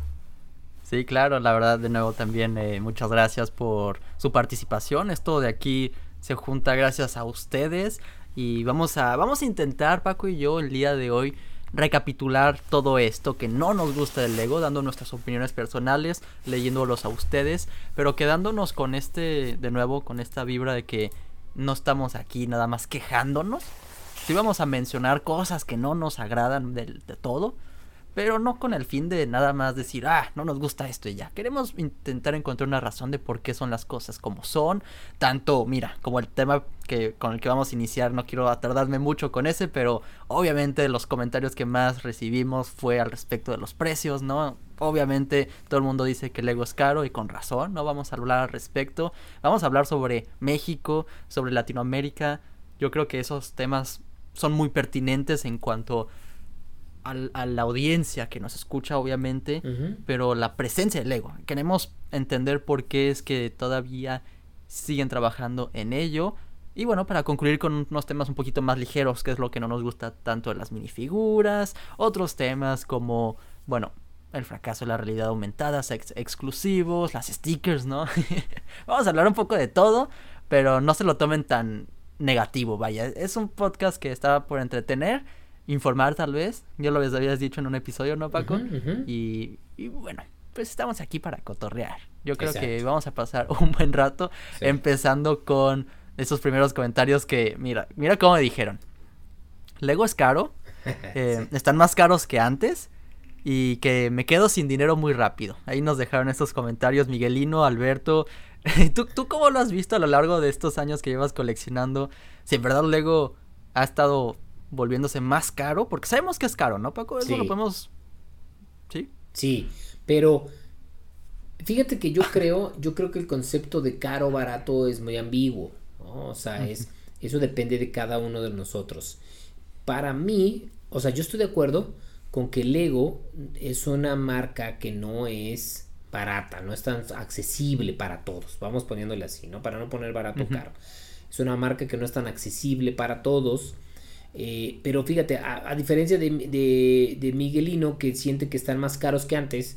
Sí, claro, la verdad de nuevo también eh, muchas gracias por su participación. Esto de aquí se junta gracias a ustedes y vamos a vamos a intentar Paco y yo el día de hoy recapitular todo esto que no nos gusta del Lego, dando nuestras opiniones personales, leyéndolos a ustedes, pero quedándonos con este de nuevo con esta vibra de que no estamos aquí nada más quejándonos. Si vamos a mencionar cosas que no nos agradan de todo, pero no con el fin de nada más decir, ah, no nos gusta esto y ya. Queremos intentar encontrar una razón de por qué son las cosas como son. Tanto, mira, como el tema que con el que vamos a iniciar, no quiero atardarme mucho con ese, pero obviamente los comentarios que más recibimos fue al respecto de los precios, ¿no? Obviamente todo el mundo dice que el Lego es caro y con razón, no vamos a hablar al respecto. Vamos a hablar sobre México, sobre Latinoamérica. Yo creo que esos temas son muy pertinentes en cuanto a la audiencia que nos escucha, obviamente, pero la presencia del ego. Queremos entender por qué es que todavía siguen trabajando en ello. Y bueno, para concluir con unos temas un poquito más ligeros, que es lo que no nos gusta tanto de las minifiguras, otros temas como, bueno, el fracaso de la realidad aumentada, sex exclusivos, las stickers, ¿no? Vamos a hablar un poco de todo, pero no se lo tomen tan negativo, vaya. Es un podcast que está por entretener informar tal vez. Ya lo habías dicho en un episodio, ¿no, Paco? Y, bueno, pues estamos aquí para cotorrear. Yo creo que vamos a pasar un buen rato empezando con esos primeros comentarios que, mira, mira cómo me dijeron. Lego es caro, eh, están más caros que antes y que me quedo sin dinero muy rápido. Ahí nos dejaron estos comentarios Miguelino, Alberto. ¿Tú, ¿Tú cómo lo has visto a lo largo de estos años que llevas coleccionando? Si en verdad Lego ha estado volviéndose más caro, porque sabemos que es caro, ¿no, Paco? Eso lo podemos... Sí. Sí, pero fíjate que yo creo, yo creo que el concepto de caro barato es muy ambiguo, ¿no? O sea, es, Eso depende de cada uno de nosotros. Para mí, o sea, yo estoy de acuerdo con que Lego es una marca que no es barata, no es tan accesible para todos. Vamos poniéndole así, ¿no? Para no poner barato caro. Es una marca que no es tan accesible para todos. Eh, pero fíjate, a, diferencia de, Miguelino, que siente que están más caros que antes,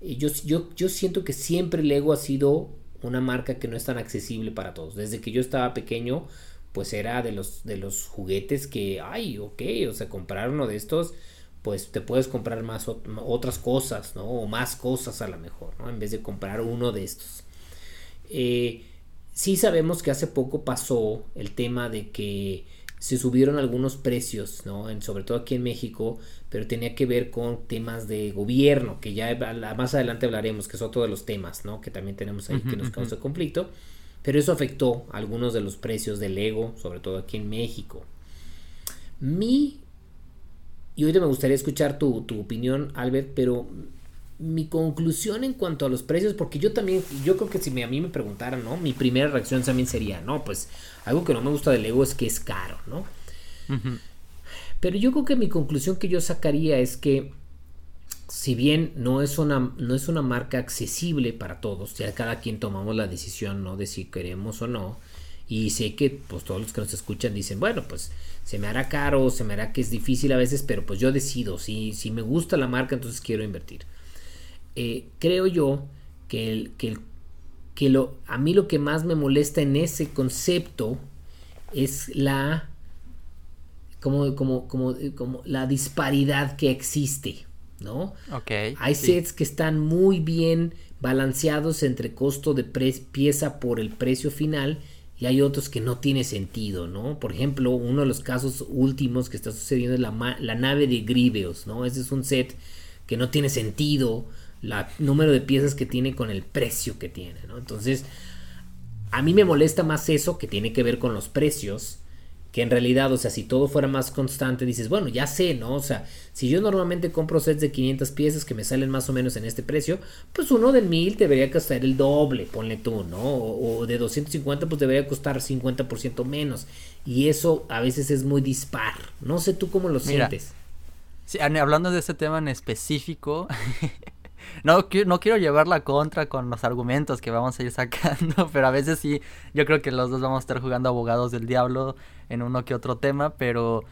eh, yo, yo, yo siento que siempre Lego ha sido una marca que no es tan accesible para todos. Desde que yo estaba pequeño, pues era de los, de los juguetes que, ay, ok, o sea, comprar uno de estos, pues te puedes comprar más otras cosas, ¿no? O más cosas a lo mejor, ¿no? En vez de comprar uno de estos. Eh, sí sabemos que hace poco pasó el tema de que se subieron algunos precios, ¿no? En, sobre todo aquí en México, pero tenía que ver con temas de gobierno, que ya más adelante hablaremos, que es otro de los temas, ¿no? Que también tenemos ahí que nos causa conflicto, pero eso afectó algunos de los precios del Lego, sobre todo aquí en México. Mi, y ahorita me gustaría escuchar tu, tu opinión, Albert, pero mi conclusión en cuanto a los precios, porque yo también, yo creo que si a mí me preguntaran, ¿no? Mi primera reacción también sería, no, pues algo que no me gusta del Lego es que es caro, ¿no? Pero yo creo que mi conclusión que yo sacaría es que si bien no es una, no es una marca accesible para todos, ya cada quien tomamos la decisión, ¿no? De si queremos o no. Y sé que pues todos los que nos escuchan dicen, bueno, pues se me hará caro, se me hará que es difícil a veces, pero pues yo decido, si, si me gusta la marca, entonces quiero invertir. Eh, creo yo que, el, que, que lo, a mí lo que más me molesta en ese concepto es la como, como, como, como la disparidad que existe, ¿no? Hay sets que están muy bien balanceados entre costo de pieza por el precio final y hay otros que no tiene sentido, ¿no? Por ejemplo, uno de los casos últimos que está sucediendo es la, la nave de Griveos, ¿no? Ese es un set que no tiene sentido la número de piezas que tiene con el precio que tiene, ¿no? Entonces, a mí me molesta más eso que tiene que ver con los precios, que en realidad, o sea, si todo fuera más constante, dices, bueno, ya sé, ¿no? O sea, si yo normalmente compro sets de 500 piezas que me salen más o menos en este precio, pues uno de 1000 debería costar el doble, ponle tú, ¿no? O, de 250 pues debería costar 50% menos. Y eso a veces es muy dispar. No sé tú cómo lo sientes. Sí, hablando de este tema en específico, no, no quiero llevar la contra con los argumentos que vamos a ir sacando, pero a veces sí, yo creo que los dos vamos a estar jugando abogados del diablo en uno que otro tema, pero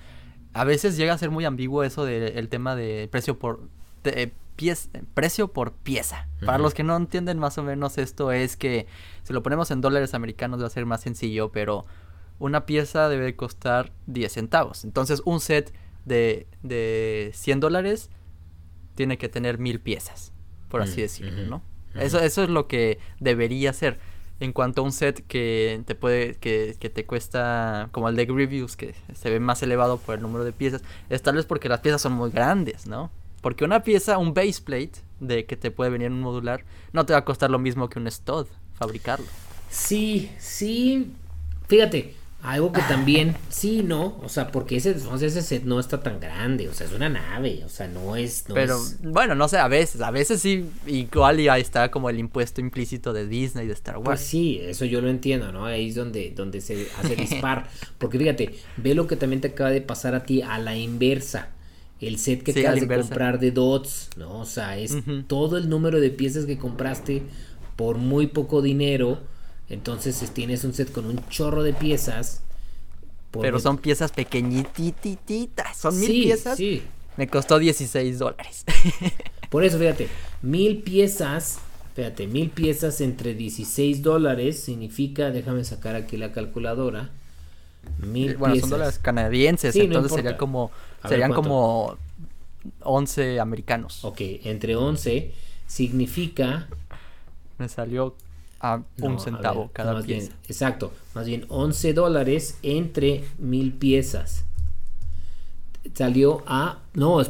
a veces llega a ser muy ambiguo eso del tema de precio por de, precio por pieza. Para los que no entienden más o menos esto es que si lo ponemos en dólares americanos va a ser más sencillo, pero una pieza debe costar 10 centavos. Entonces un set de, de 100 dólares tiene que tener mil piezas por así mm, decirlo, ¿no? Eso, eso es lo que debería ser. En cuanto a un set que te puede, que, que te cuesta, como el de Reviews, que se ve más elevado por el número de piezas, es tal vez porque las piezas son muy grandes, ¿no? Porque una pieza, un base plate, de que te puede venir un modular, no te va a costar lo mismo que un stud fabricarlo. Sí, sí. Fíjate, algo que también, sí, no, o sea, porque ese, ese set no está tan grande, o sea, es una nave, o sea, no es... Pero, bueno, no sé, a veces, a veces sí, igual y ahí está como el impuesto implícito de Disney, de Star Wars. Pues sí, eso yo lo entiendo, ¿no? Ahí es donde, donde se hace dispar, porque fíjate, ve lo que también te acaba de pasar a ti a la inversa. El set que te acabas de comprar de Dots, ¿no? O sea, es todo el número de piezas que compraste por muy poco dinero entonces tienes un set con un chorro de piezas. Pero son piezas pequeñititas. Son mil piezas. Sí. Me costó 16 dólares. por eso, fíjate, mil piezas. Fíjate, mil piezas entre 16 dólares significa, déjame sacar aquí la calculadora. Mil bueno, son dólares canadienses, entonces sería como, serían como 11 americanos. Ok, entre 11 significa... Me salió a un centavo cada pieza. exacto, más bien 11 dólares entre mil piezas. Salió a, no,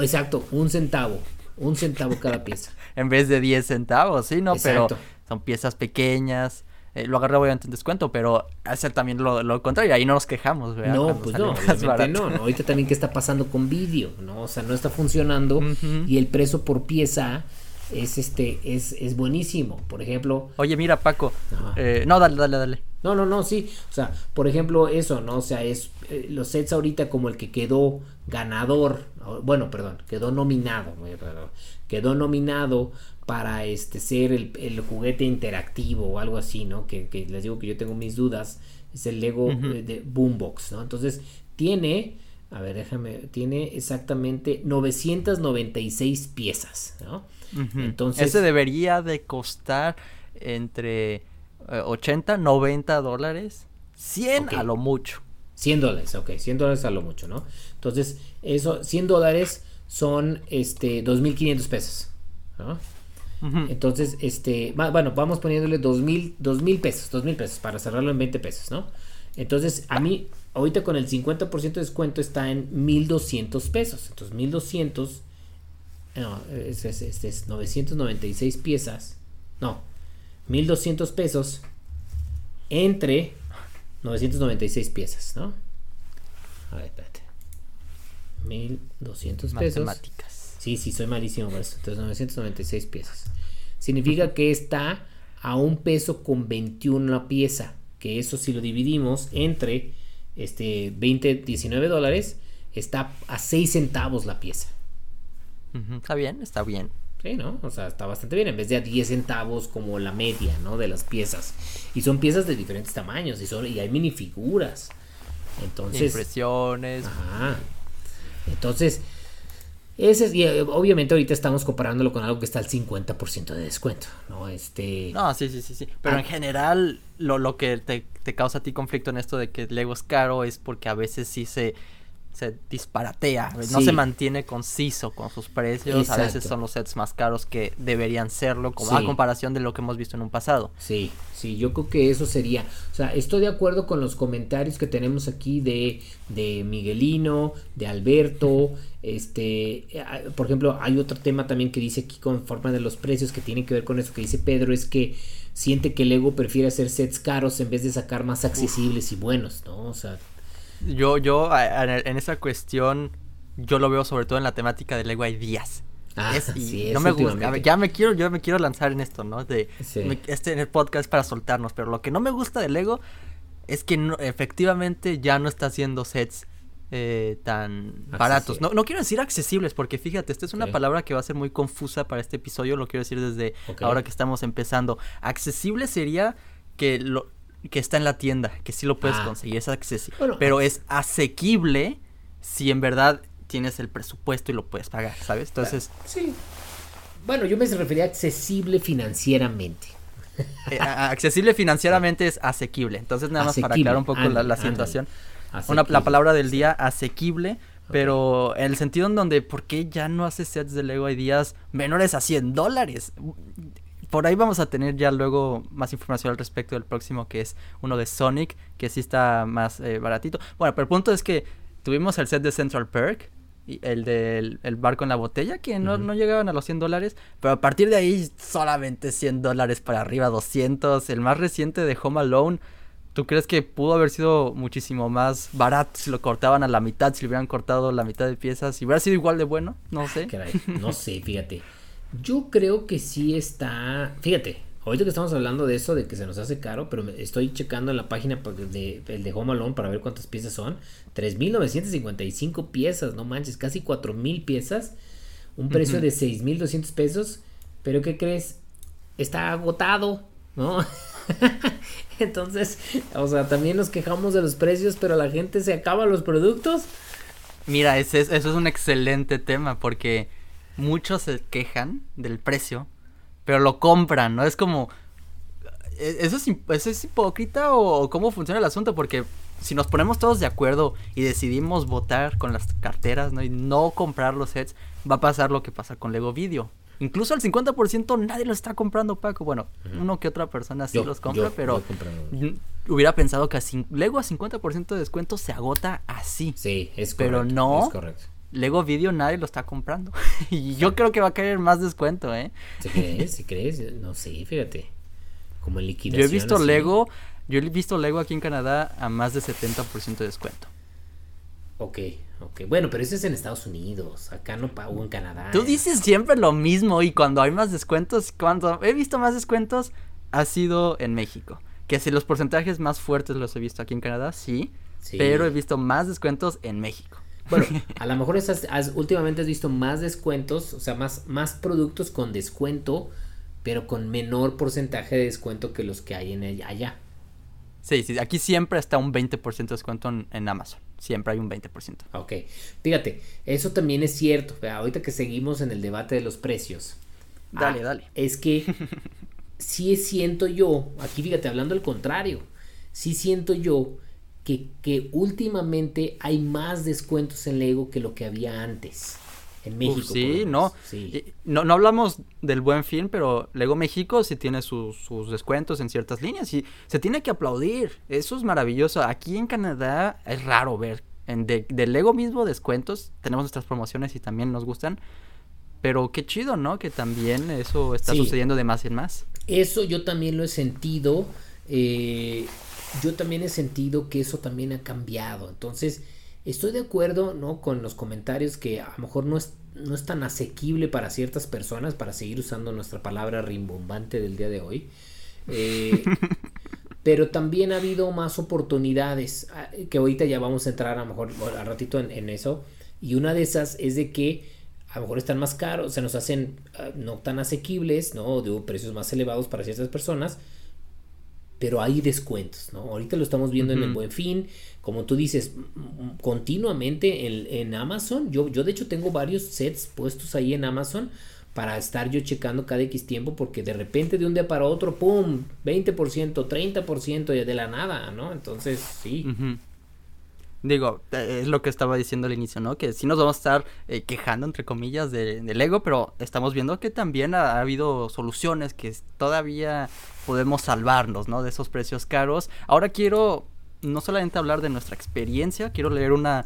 exacto, un centavo, un centavo cada pieza. en vez de 10 centavos, sí, ¿no? Pero son piezas pequeñas. Eh, lo agarré obviamente en descuento, pero hacer también lo, lo contrario, ahí no nos quejamos, No, pues no, no, no, Ahorita también qué está pasando con vídeo, ¿no? O sea, no está funcionando y el precio por pieza es este es, es buenísimo. Por ejemplo. Oye, mira, Paco. Eh, no, dale, dale, dale. No, no, no, sí. O sea, por ejemplo, eso, ¿no? O sea, es eh, los sets ahorita como el que quedó ganador, bueno, perdón, quedó nominado, quedó nominado para este ser el, juguete interactivo o algo así, ¿no? Que, les digo que yo tengo mis dudas, es el Lego eh, de Boombox, ¿no? Entonces, tiene, a ver, déjame, tiene exactamente 996 piezas, ¿no? Entonces... Ese debería de costar entre 80, eh, 90 dólares, 100 a lo mucho. 100 dólares, ok, 100 dólares a lo mucho, ¿no? Entonces, eso, 100 dólares son, este, 2.500 pesos, ¿no? Entonces, este, bueno, vamos poniéndole 2.000, 2.000 pesos, 2.000 pesos para cerrarlo en 20 pesos, ¿no? Entonces, a mí, ahorita con el 50% de descuento está en 1.200 pesos. Entonces, 1.200, no, este es, este es 996 piezas, no, 1.200 pesos entre 996 piezas, ¿no? A ver, espérate. 1200 pesos. Matemáticas. Sí, sí, soy malísimo por eso. Entonces, 996 piezas. Significa que está a un peso con 21 la pieza. Que eso, si lo dividimos entre este 20, 19 dólares, está a 6 centavos la pieza. Está bien, está bien. Sí, ¿no? O sea, está bastante bien. En vez de a 10 centavos como la media, ¿no? De las piezas. Y son piezas de diferentes tamaños y, son, y hay minifiguras. Entonces... Impresiones. Ajá. Entonces, ese, y eh, obviamente ahorita estamos comparándolo con algo que está al 50% de descuento, ¿no? Este... No, sí, sí, sí, sí. Pero ah. en general, lo, lo que te, te causa a ti conflicto en esto de que Lego es caro es porque a veces sí se se disparatea, no se mantiene conciso con sus precios, a veces son los sets más caros que deberían serlo, como a comparación de lo que hemos visto en un pasado. Sí, sí, yo creo que eso sería, o sea, estoy de acuerdo con los comentarios que tenemos aquí de, de Miguelino, de Alberto, este, por ejemplo, hay otro tema también que dice aquí con forma de los precios que tiene que ver con eso que dice Pedro, es que siente que el ego prefiere hacer sets caros en vez de sacar más accesibles y buenos, ¿no? O sea, yo, yo, en esa cuestión, yo lo veo sobre todo en la temática de Lego Ideas. Ah, sí, no me gusta. ya me quiero, yo me quiero lanzar en esto, ¿no? De este en el podcast para soltarnos. Pero lo que no me gusta de Lego es que no, efectivamente ya no está haciendo sets eh, tan baratos. No, no quiero decir accesibles, porque fíjate, esta es una palabra que va a ser muy confusa para este episodio. Lo quiero decir desde ahora que estamos empezando. Accesible sería que lo, que está en la tienda, que sí lo puedes ah. conseguir, es accesible. pero es asequible si en verdad tienes el presupuesto y lo puedes pagar, ¿sabes? Entonces... Sí. Bueno, yo me refería a accesible financieramente. Eh, accesible financieramente es asequible. Entonces, nada más para aclarar un poco la, situación. Una, la palabra del día, asequible. Pero en el sentido en donde, ¿por qué ya no hace sets de Lego días menores a 100 dólares? Por ahí vamos a tener ya luego más información al respecto del próximo, que es uno de Sonic, que sí está más eh, baratito. Bueno, pero el punto es que tuvimos el set de Central Perk, y el del el barco en la botella, que no, no, llegaban a los 100 dólares, pero a partir de ahí solamente 100 dólares para arriba, 200. El más reciente de Home Alone, ¿tú crees que pudo haber sido muchísimo más barato si lo cortaban a la mitad, si le hubieran cortado la mitad de piezas? Si hubiera sido igual de bueno, no sé. no sé, fíjate. Yo creo que sí está. Fíjate, ahorita que estamos hablando de eso, de que se nos hace caro, pero estoy checando en la página de, el de Home Alone para ver cuántas piezas son. 3.955 piezas, no manches, casi 4.000 piezas. Un precio de 6.200 pesos. Pero ¿qué crees? Está agotado, ¿no? Entonces, o sea, también nos quejamos de los precios, pero la gente se acaba los productos. Mira, ese, eso es un excelente tema porque muchos se quejan del precio, pero lo compran, ¿no? Es como... ¿e-, ¿Eso es, eso es hipócrita o cómo funciona el asunto? Porque si nos ponemos todos de acuerdo y decidimos votar con las carteras ¿no? y no comprar los sets, va a pasar lo que pasa con Lego Video. Incluso al 50% nadie lo está comprando, Paco. Bueno, uno que otra persona sí los compra, pero hubiera pensado que a Lego a 50% de descuento se agota así. Sí, es correcto. Pero no, es correcto. Lego Video nadie lo está comprando. y yo creo que va a caer más descuento, ¿eh? ¿Sí crees? ¿Sí crees? No sé, fíjate. Como en liquidación. Yo he visto Lego, yo he visto Lego aquí en Canadá a más de 70% de descuento. Ok, ok. Bueno, pero eso es en Estados Unidos. Acá no pago en Canadá. Tú dices siempre lo mismo y cuando hay más descuentos, cuando he visto más descuentos, ha sido en México. Que si los porcentajes más fuertes los he visto aquí en Canadá, sí, pero he visto más descuentos en México. Bueno, a lo mejor esas, últimamente has visto más descuentos, o sea, más, más productos con descuento, pero con menor porcentaje de descuento que los que hay en allá. Sí, sí, aquí siempre está un 20% de descuento en, Amazon. Siempre hay un 20%. Ok, fíjate, eso también es cierto. Ahorita que seguimos en el debate de los precios. Dale, ah, dale. Es que sí siento yo, aquí fíjate, hablando al contrario, sí siento yo que, últimamente hay más descuentos en Lego que lo que había antes. En México. sí, no. no. No hablamos del buen fin, pero Lego México sí tiene sus, descuentos en ciertas líneas y se tiene que aplaudir. Eso es maravilloso. Aquí en Canadá es raro ver en de, Lego mismo descuentos. Tenemos nuestras promociones y también nos gustan. Pero qué chido, ¿no? Que también eso está sucediendo de más en más. Eso yo también lo he sentido. Eh, yo también he sentido que eso también ha cambiado. Entonces, estoy de acuerdo, ¿no? Con los comentarios que a lo mejor no es, no es tan asequible para ciertas personas, para seguir usando nuestra palabra rimbombante del día de hoy. Eh, pero también ha habido más oportunidades, ah, que ahorita ya vamos a entrar a lo mejor al ratito en, eso. Y una de esas es de que a lo mejor están más caros, se nos hacen ah, no tan asequibles, ¿no? De precios más elevados para ciertas personas pero hay descuentos, ¿no? Ahorita lo estamos viendo en el Buen Fin, como tú dices, continuamente en, Amazon. Yo, yo de hecho tengo varios sets puestos ahí en Amazon para estar yo checando cada X tiempo porque de repente de un día para otro, ¡pum! 20%, 30% de la nada, ¿no? Entonces, sí. Digo, es lo que estaba diciendo al inicio, ¿no? Que sí nos vamos a estar eh, quejando, entre comillas, de, del ego, pero estamos viendo que también ha, habido soluciones que todavía podemos salvarnos, ¿no? De esos precios caros. Ahora quiero no solamente hablar de nuestra experiencia, quiero leer una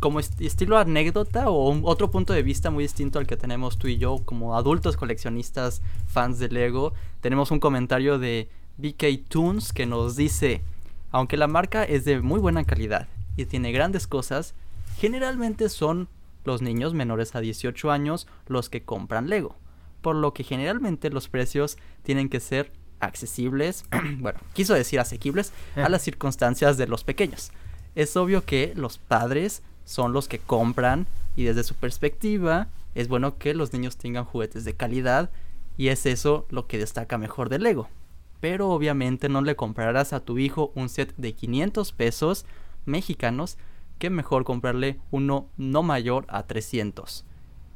como estilo anécdota o otro punto de vista muy distinto al que tenemos tú y yo como adultos coleccionistas fans de Lego. Tenemos un comentario de BK Toons que nos dice, aunque la marca es de muy buena calidad y tiene grandes cosas, generalmente son los niños menores a 18 años los que compran Lego, por lo que generalmente los precios tienen que ser accesibles, bueno, quiso decir asequibles a eh. las circunstancias de los pequeños. Es obvio que los padres son los que compran y desde su perspectiva es bueno que los niños tengan juguetes de calidad y es eso lo que destaca mejor del Lego. Pero obviamente no le comprarás a tu hijo un set de 500 pesos mexicanos que mejor comprarle uno no mayor a 300.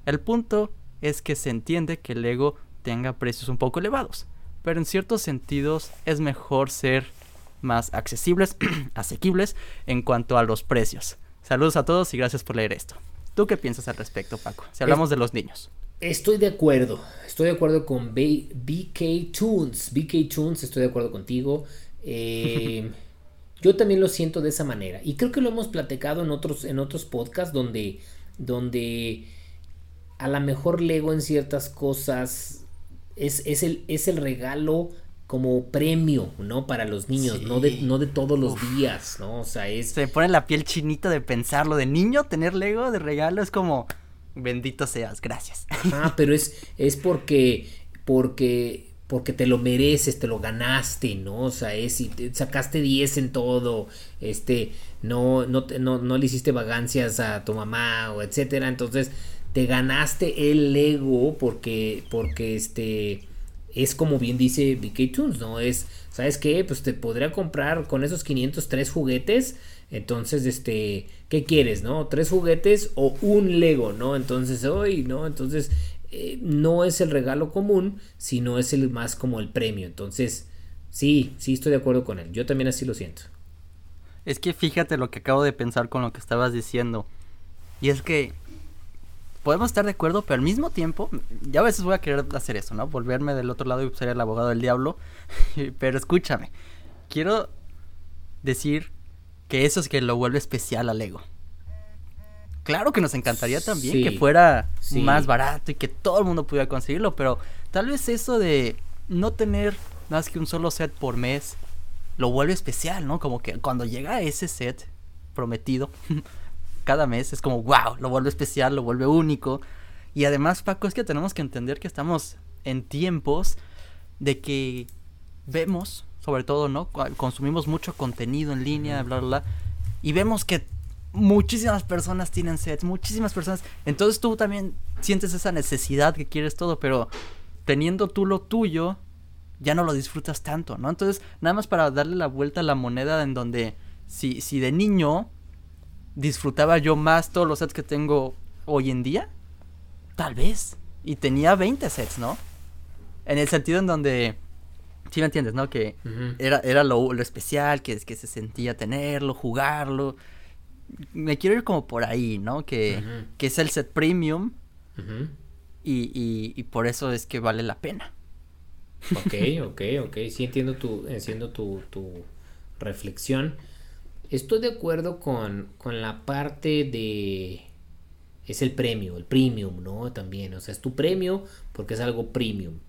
El punto es que se entiende que el Lego tenga precios un poco elevados, pero en ciertos sentidos es mejor ser más accesibles, asequibles en cuanto a los precios. Saludos a todos y gracias por leer esto. ¿Tú qué piensas al respecto, Paco? Si hablamos de los niños. Estoy de acuerdo, estoy de acuerdo con BK Tunes. BK Tunes, estoy de acuerdo contigo. Eh, Yo también lo siento de esa manera. Y creo que lo hemos platicado en otros, en otros podcasts donde, donde a lo mejor Lego en ciertas cosas es, es, el, es el regalo como premio, ¿no? Para los niños, no, de, no de todos los días, ¿no? O sea, es... Se pone la piel chinita de pensarlo, de niño tener Lego de regalo es como, bendito seas, gracias. Ah, pero es, es porque, porque porque te lo mereces, te lo ganaste, ¿no? O sea, es, si sacaste 10 en todo, este, no, no, no, no le hiciste vagancias a tu mamá o etcétera, entonces te ganaste el ego porque, porque este, es como bien dice BK Tunes, ¿no? Es, ¿sabes qué? Pues te podría comprar con esos 503 juguetes, entonces, este, ¿qué quieres, no? ¿Tres juguetes o un Lego, no? Entonces, hoy, ¿no? Entonces, eh, no es el regalo común, sino es el más como el premio. Entonces, sí, sí estoy de acuerdo con él. Yo también así lo siento. Es que fíjate lo que acabo de pensar con lo que estabas diciendo. Y es que podemos estar de acuerdo, pero al mismo tiempo, ya a veces voy a querer hacer eso, ¿no? Volverme del otro lado y ser el abogado del diablo. pero escúchame, quiero decir que eso es que lo vuelve especial al ego claro que nos encantaría también que fuera más barato y que todo el mundo pudiera conseguirlo, pero tal vez eso de no tener más que un solo set por mes lo vuelve especial, ¿no? Como que cuando llega ese set prometido cada mes es como wow, lo vuelve especial, lo vuelve único. Y además, Paco, es que tenemos que entender que estamos en tiempos de que vemos sobre todo, ¿no? Consumimos mucho contenido en línea, bla, bla, bla. Y vemos que muchísimas personas tienen sets, muchísimas personas. Entonces tú también sientes esa necesidad que quieres todo, pero teniendo tú lo tuyo, ya no lo disfrutas tanto, ¿no? Entonces, nada más para darle la vuelta a la moneda en donde si, si de niño disfrutaba yo más todos los sets que tengo hoy en día, tal vez. Y tenía 20 sets, ¿no? En el sentido en donde Sí me entiendes, ¿no? Que era, era lo, especial, que, que se sentía tenerlo, jugarlo. Me quiero ir como por ahí, ¿no? Que, que es el set premium. y, y, por eso es que vale la pena. Ok, ok, ok. Sí entiendo tu, entiendo tu, tu reflexión. Estoy de acuerdo con, con la parte de... Es el premio, el premium, ¿no? También, o sea, es tu premio porque es algo premium.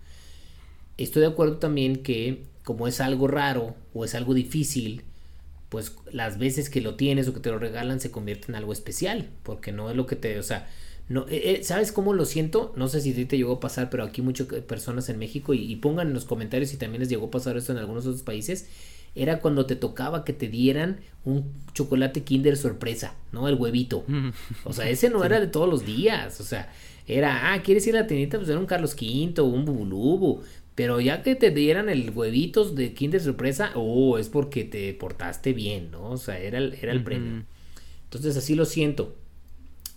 Estoy de acuerdo también que como es algo raro o es algo difícil, pues las veces que lo tienes o que te lo regalan se convierte en algo especial, porque no es lo que te, o sea, no, eh, eh, ¿sabes cómo lo siento? No sé si a ti te llegó a pasar, pero aquí muchas personas en México, y, pongan en los comentarios si también les llegó a pasar esto en algunos otros países, era cuando te tocaba que te dieran un chocolate Kinder sorpresa, ¿no? El huevito. O sea, ese no era de todos los días, o sea, era, ah, ¿quieres ir a la tiendita? Pues era un Carlos V, un Bubulubu, pero ya que te dieran el huevitos de Kinder sorpresa, oh, es porque te portaste bien, ¿no? O sea, era el, era el premio. Entonces así lo siento.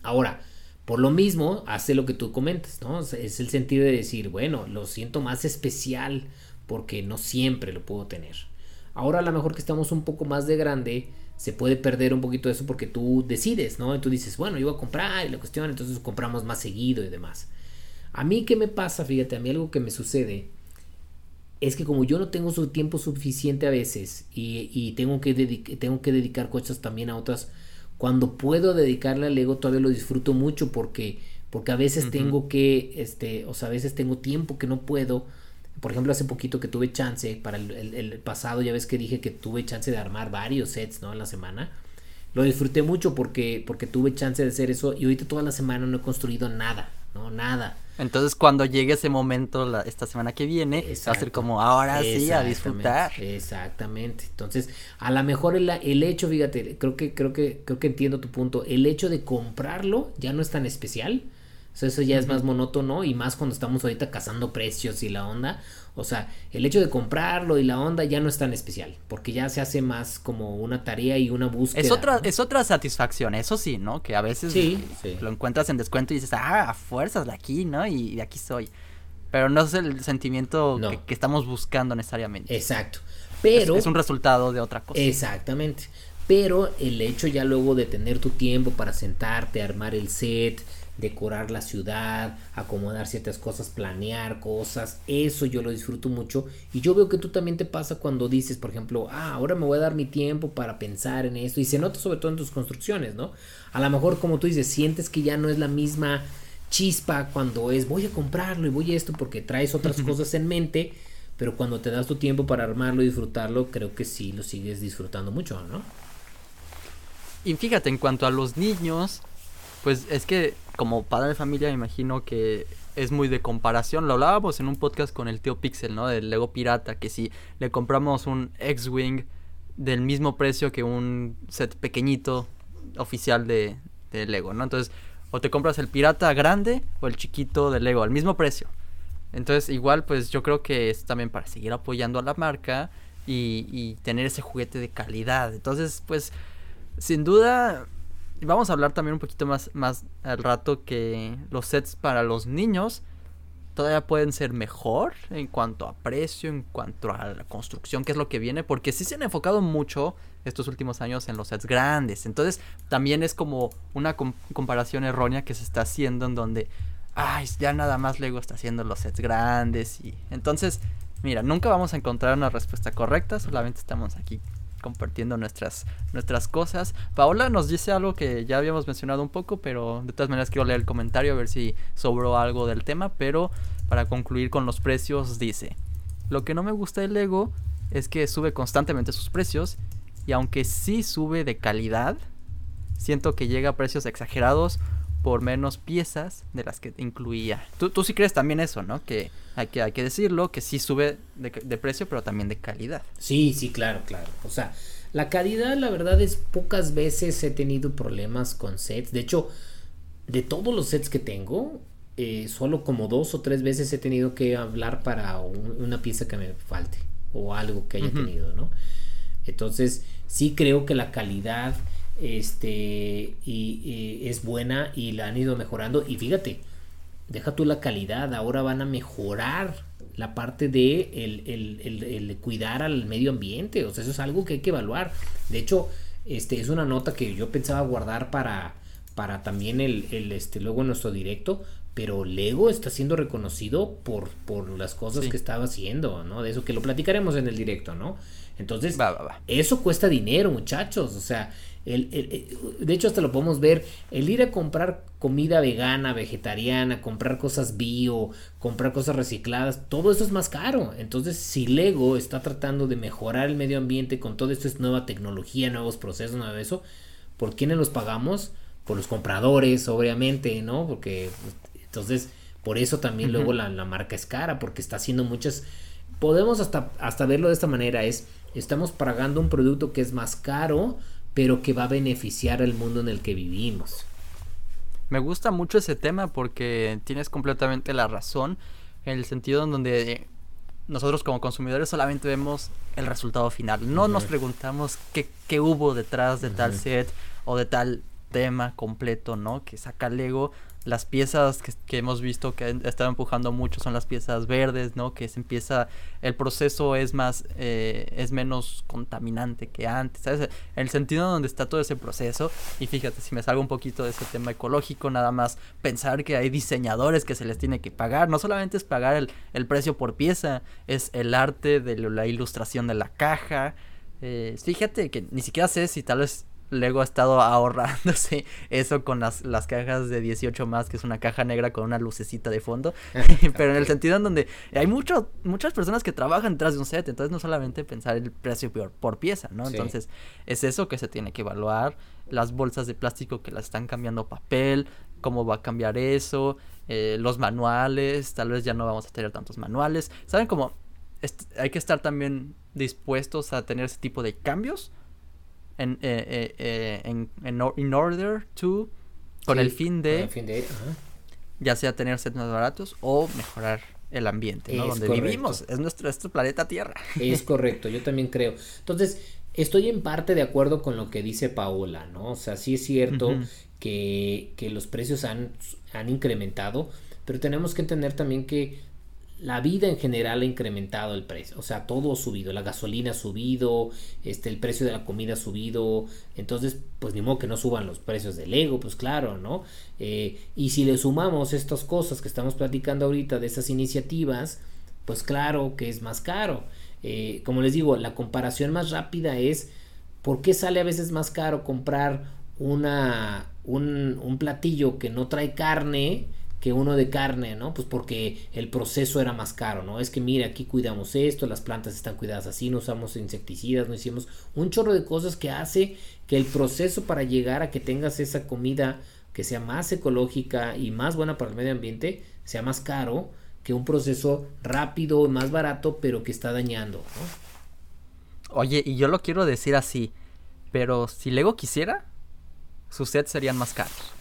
Ahora, por lo mismo, hace lo que tú comentas, ¿no? Es el sentido de decir, bueno, lo siento más especial porque no siempre lo puedo tener. Ahora a lo mejor que estamos un poco más de grande, se puede perder un poquito eso porque tú decides, ¿no? Y tú dices, bueno, yo voy a comprar y la cuestión, entonces compramos más seguido y demás. A mí, ¿qué me pasa? Fíjate, a mí algo que me sucede es que como yo no tengo su tiempo suficiente a veces y, tengo, que tengo que dedicar cosas también a otras, cuando puedo dedicarle al ego todavía lo disfruto mucho porque, porque a veces tengo que, este, o sea, a veces tengo tiempo que no puedo. Por ejemplo, hace poquito que tuve chance, para el, el pasado ya ves que dije que tuve chance de armar varios sets, ¿no? En la semana. Lo disfruté mucho porque, porque tuve chance de hacer eso y ahorita toda la semana no he construido nada, ¿no? Nada. Entonces cuando llegue ese momento la, esta semana que viene, va a ser como ahora sí a disfrutar. Exactamente. Entonces, a lo mejor el, el, hecho, fíjate, creo que, creo que, creo que entiendo tu punto. El hecho de comprarlo ya no es tan especial. O sea, eso ya es más monótono y más cuando estamos ahorita cazando precios y la onda. O sea, el hecho de comprarlo y la onda ya no es tan especial, porque ya se hace más como una tarea y una búsqueda. Es otra, es otra satisfacción, eso sí, ¿no? Que a veces lo encuentras en descuento y dices, ah, a fuerzas de aquí, ¿no? Y de aquí soy. Pero no es el sentimiento que, estamos buscando necesariamente. Exacto. Pero. es un resultado de otra cosa. Exactamente. Pero el hecho ya luego de tener tu tiempo para sentarte, armar el set, decorar la ciudad, acomodar ciertas cosas, planear cosas, eso yo lo disfruto mucho y yo veo que tú también te pasa cuando dices, por ejemplo, ah, ahora me voy a dar mi tiempo para pensar en esto y se nota sobre todo en tus construcciones, ¿no? A lo mejor como tú dices, sientes que ya no es la misma chispa cuando es voy a comprarlo y voy a esto porque traes otras cosas en mente, pero cuando te das tu tiempo para armarlo y disfrutarlo, creo que sí lo sigues disfrutando mucho, ¿no? Y fíjate, en cuanto a los niños, pues es que como padre de familia me imagino que es muy de comparación. Lo hablábamos en un podcast con el tío Pixel, ¿no? Del Lego Pirata, que si le compramos un X-Wing del mismo precio que un set pequeñito oficial de, de, Lego, ¿no? Entonces, o te compras el pirata grande o el chiquito de Lego al mismo precio. Entonces, igual, pues yo creo que es también para seguir apoyando a la marca y, y tener ese juguete de calidad. Entonces, pues, sin duda, vamos a hablar también un poquito más, más al rato que los sets para los niños todavía pueden ser mejor en cuanto a precio, en cuanto a la construcción, que es lo que viene, porque sí se han enfocado mucho estos últimos años en los sets grandes. Entonces, también es como una comparación errónea que se está haciendo en donde, ay, ya nada más Lego está haciendo los sets grandes y entonces, mira, nunca vamos a encontrar una respuesta correcta, solamente estamos aquí compartiendo nuestras, nuestras cosas. Paola nos dice algo que ya habíamos mencionado un poco, pero de todas maneras quiero leer el comentario a ver si sobró algo del tema, pero para concluir con los precios dice, lo que no me gusta del Lego es que sube constantemente sus precios y aunque sí sube de calidad, siento que llega a precios exagerados por menos piezas de las que incluía. Tú, tú sí crees también eso, ¿no? Que hay que, hay que decirlo, que sí sube de, de precio, pero también de calidad. Sí, sí, claro, claro. O sea, la calidad, la verdad es pocas veces he tenido problemas con sets. De hecho, de todos los sets que tengo, eh, solo como dos o tres veces he tenido que hablar para una pieza que me falte o algo que haya tenido, ¿no? Entonces, sí creo que la calidad este, y, es buena y la han ido mejorando. Y fíjate, deja tú la calidad, ahora van a mejorar la parte de el, cuidar al medio ambiente. O sea, eso es algo que hay que evaluar. De hecho, este, es una nota que yo pensaba guardar para, para también el, este, luego en nuestro directo, pero Lego está siendo reconocido por, por las cosas que estaba haciendo, ¿no? De eso que lo platicaremos en el directo, ¿no? Entonces, eso cuesta dinero, muchachos. O sea, el, de hecho, hasta lo podemos ver. El ir a comprar comida vegana, vegetariana, comprar cosas bio, comprar cosas recicladas, todo eso es más caro. Entonces, si Lego está tratando de mejorar el medio ambiente con todo esto, es nueva tecnología, nuevos procesos, nuevo eso, ¿por quiénes los pagamos? Por los compradores, obviamente, ¿no? Porque entonces, por eso también luego la, marca es cara, porque está haciendo muchas... Podemos hasta, hasta verlo de esta manera, es, estamos pagando un producto que es más caro, pero que va a beneficiar al mundo en el que vivimos. Me gusta mucho ese tema porque tienes completamente la razón, en el sentido en donde nosotros como consumidores solamente vemos el resultado final. No nos preguntamos qué, qué, hubo detrás de tal set o de tal tema completo, ¿no? Que saca Lego las piezas que, hemos visto que estado empujando mucho son las piezas verdes, ¿no? Que se empieza, el proceso es más, eh, es menos contaminante que antes, ¿sabes? El sentido donde está todo ese proceso, y fíjate, si me salgo un poquito de ese tema ecológico, nada más pensar que hay diseñadores que se les tiene que pagar, no solamente es pagar el, el precio por pieza, es el arte de la ilustración de la caja, eh, fíjate que ni siquiera sé si tal vez Lego ha estado ahorrándose eso con las, las cajas de 18 más, que es una caja negra con una lucecita de fondo. Pero en el sentido en donde hay mucho, muchas personas que trabajan detrás de un set, entonces no solamente pensar el precio por, por pieza, ¿no? Entonces es eso que se tiene que evaluar. Las bolsas de plástico que las están cambiando papel, cómo va a cambiar eso, eh, los manuales, tal vez ya no vamos a tener tantos manuales. ¿Saben cómo? hay que estar también dispuestos a tener ese tipo de cambios en, eh, eh, en, in order to, con el fin de, ya sea tener sets más baratos o mejorar el ambiente, ¿no? Donde vivimos, es nuestro, nuestro planeta Tierra. Es correcto, yo también creo. Entonces, estoy en parte de acuerdo con lo que dice Paola, ¿no? O sea, sí es cierto que, que los precios han, han incrementado, pero tenemos que entender también que la vida en general ha incrementado el precio, o sea, todo ha subido, la gasolina ha subido, este, el precio de la comida ha subido, entonces, pues ni modo que no suban los precios del ego, pues claro, ¿no? Eh, y si le sumamos estas cosas que estamos platicando ahorita de estas iniciativas, pues claro que es más caro. Eh, como les digo, la comparación más rápida es, ¿por qué sale a veces más caro comprar una, un, un platillo que no trae carne? Que uno de carne, ¿no? Pues porque el proceso era más caro, ¿no? Es que mire, aquí cuidamos esto, las plantas están cuidadas así, no usamos insecticidas, no hicimos un chorro de cosas que hace que el proceso para llegar a que tengas esa comida que sea más ecológica y más buena para el medio ambiente sea más caro que un proceso rápido, más barato, pero que está dañando, ¿no? Oye, y yo lo quiero decir así, pero si Lego quisiera, sus sets serían más caros.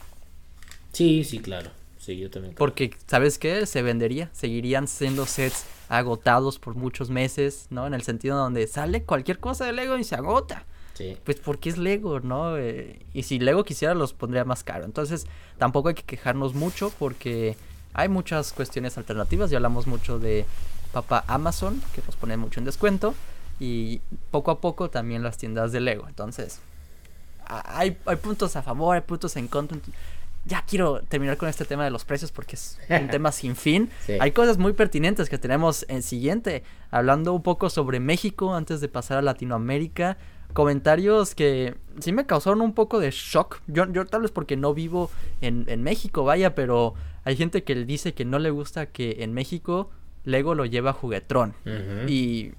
Sí, sí, claro. Sí, yo también. Porque, ¿sabes qué? Se vendería. Seguirían siendo sets agotados por muchos meses, ¿no? En el sentido donde sale cualquier cosa de Lego y se agota. Sí. Pues porque es Lego, ¿no? Eh, y si Lego quisiera los pondría más caro. Entonces, tampoco hay que quejarnos mucho porque hay muchas cuestiones alternativas. Ya hablamos mucho de papá Amazon, que nos pone mucho en descuento. Y poco a poco también las tiendas de Lego. Entonces, hay, hay puntos a favor, hay puntos en contra ya quiero terminar con este tema de los precios porque es un tema sin fin. Hay cosas muy pertinentes que tenemos en siguiente, hablando un poco sobre México antes de pasar a Latinoamérica. Comentarios que sí me causaron un poco de shock. Yo, yo tal vez porque no vivo en, en México, vaya, pero hay gente que le dice que no le gusta que en México Lego lo lleva a juguetrón. Y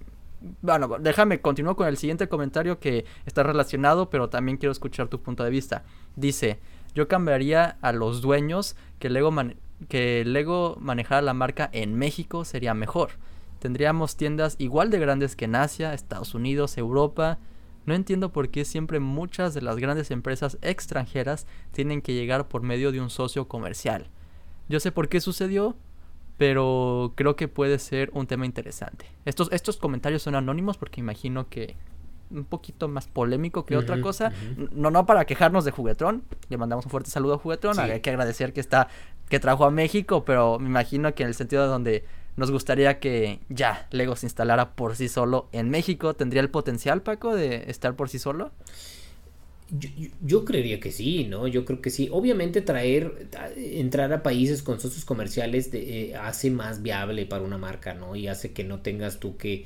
bueno, déjame, continúo con el siguiente comentario que está relacionado, pero también quiero escuchar tu punto de vista. Dice, Yo cambiaría a los dueños que Lego, que Lego manejara la marca en México sería mejor. Tendríamos tiendas igual de grandes que en Asia, Estados Unidos, Europa. No entiendo por qué siempre muchas de las grandes empresas extranjeras tienen que llegar por medio de un socio comercial. Yo sé por qué sucedió, pero creo que puede ser un tema interesante. Estos, estos comentarios son anónimos porque imagino que un poquito más polémico que otra cosa. No, no para quejarnos de Juguetrón. Le mandamos un fuerte saludo a Juguetrón. Hay que agradecer que está, que trajo a México, pero me imagino que en el sentido de donde nos gustaría que ya Lego se instalara por sí solo en México, ¿tendría el potencial, Paco, de estar por sí solo? Yo, creería que sí, ¿no? Yo creo que sí. Obviamente traer, entrar a países con socios comerciales eh, hace más viable para una marca, ¿no? Y hace que no tengas tú que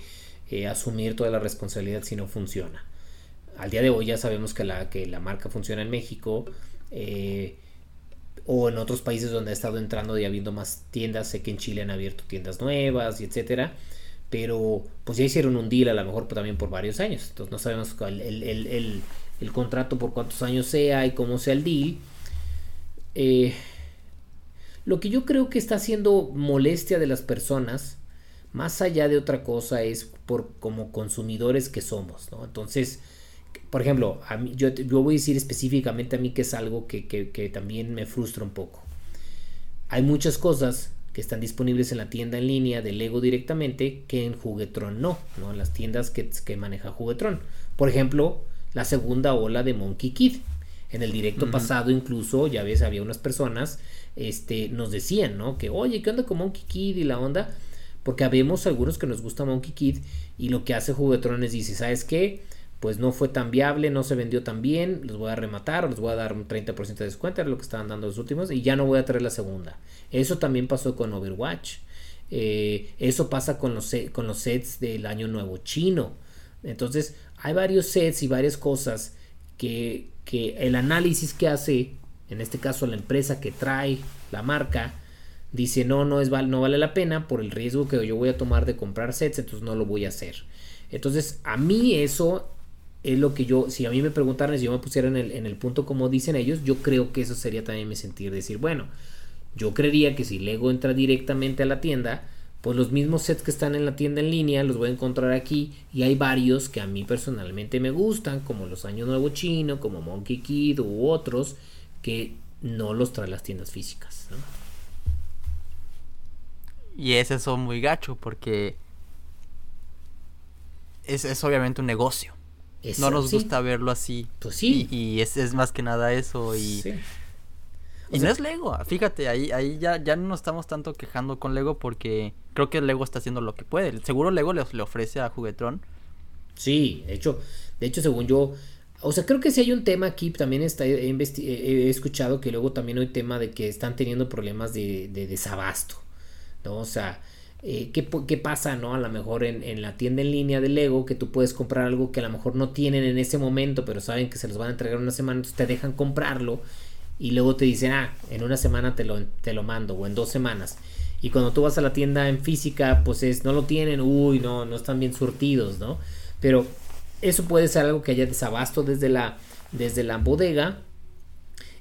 eh, asumir toda la responsabilidad si no funciona. Al día de hoy ya sabemos que la, que la marca funciona en México eh, o en otros países donde ha estado entrando y habiendo más tiendas. Sé que en Chile han abierto tiendas nuevas y etcétera. Pero pues ya hicieron un deal a lo mejor también por varios años. Entonces no sabemos el, el, el, contrato por cuántos años sea y cómo sea el deal. Eh, lo que yo creo que está haciendo molestia de las personas más allá de otra cosa es por como consumidores que somos, ¿no? Entonces, por ejemplo, a mí, yo, yo, voy a decir específicamente a mí que es algo que, que, también me frustra un poco. Hay muchas cosas que están disponibles en la tienda en línea de Lego directamente que en Juguetron no, ¿no? En las tiendas que, que maneja Juguetron. Por ejemplo, la segunda ola de Monkey Kid. En el directo pasado incluso, ya ves, había unas personas, este, nos decían, ¿no? Que, oye, ¿qué onda con Monkey Kid y la onda? Porque habemos algunos que nos gusta Monkey Kid y lo que hace Juguetron es dice, ¿sabes qué? Pues no fue tan viable, no se vendió tan bien, los voy a rematar, les voy a dar un 30% de descuento, era lo que estaban dando los últimos, y ya no voy a traer la segunda. Eso también pasó con Overwatch. Eh, eso pasa con los, con los sets del año nuevo chino. Entonces, hay varios sets y varias cosas que, que el análisis que hace, en este caso la empresa que trae la marca, dice no, no, es, no vale la pena por el riesgo que yo voy a tomar de comprar sets, entonces no lo voy a hacer. Entonces, a mí eso es lo que yo, si a mí me preguntaran, si yo me pusiera en el, en el punto como dicen ellos, yo creo que eso sería también mi sentir, decir, bueno, yo creería que si Lego entra directamente a la tienda, pues los mismos sets que están en la tienda en línea los voy a encontrar aquí y hay varios que a mí personalmente me gustan, como los Años Nuevo Chino, como Monkey Kid u otros que no los trae las tiendas físicas. ¿no? Y es eso muy gacho porque es, es obviamente un negocio. no nos gusta verlo así. Pues sí. Y, es, es, más que nada eso. Y, y no es Lego. Fíjate, ahí, ahí ya, ya no nos estamos tanto quejando con Lego porque creo que Lego está haciendo lo que puede. Seguro Lego le, le ofrece a Juguetron. Sí, de hecho, de hecho, según yo, o sea, creo que si hay un tema aquí, también está, he, he, escuchado que luego también hay tema de que están teniendo problemas de, de desabasto. O sea, eh, ¿qué, pasa, no? A lo mejor en, la tienda en línea de Lego que tú puedes comprar algo que a lo mejor no tienen en ese momento, pero saben que se los van a entregar una semana, entonces te dejan comprarlo y luego te dicen, ah, en una semana te lo, te lo mando o en dos semanas. Y cuando tú vas a la tienda en física, pues es, no lo tienen, uy, no, no están bien surtidos, ¿no? Pero eso puede ser algo que haya desabasto desde la, desde la bodega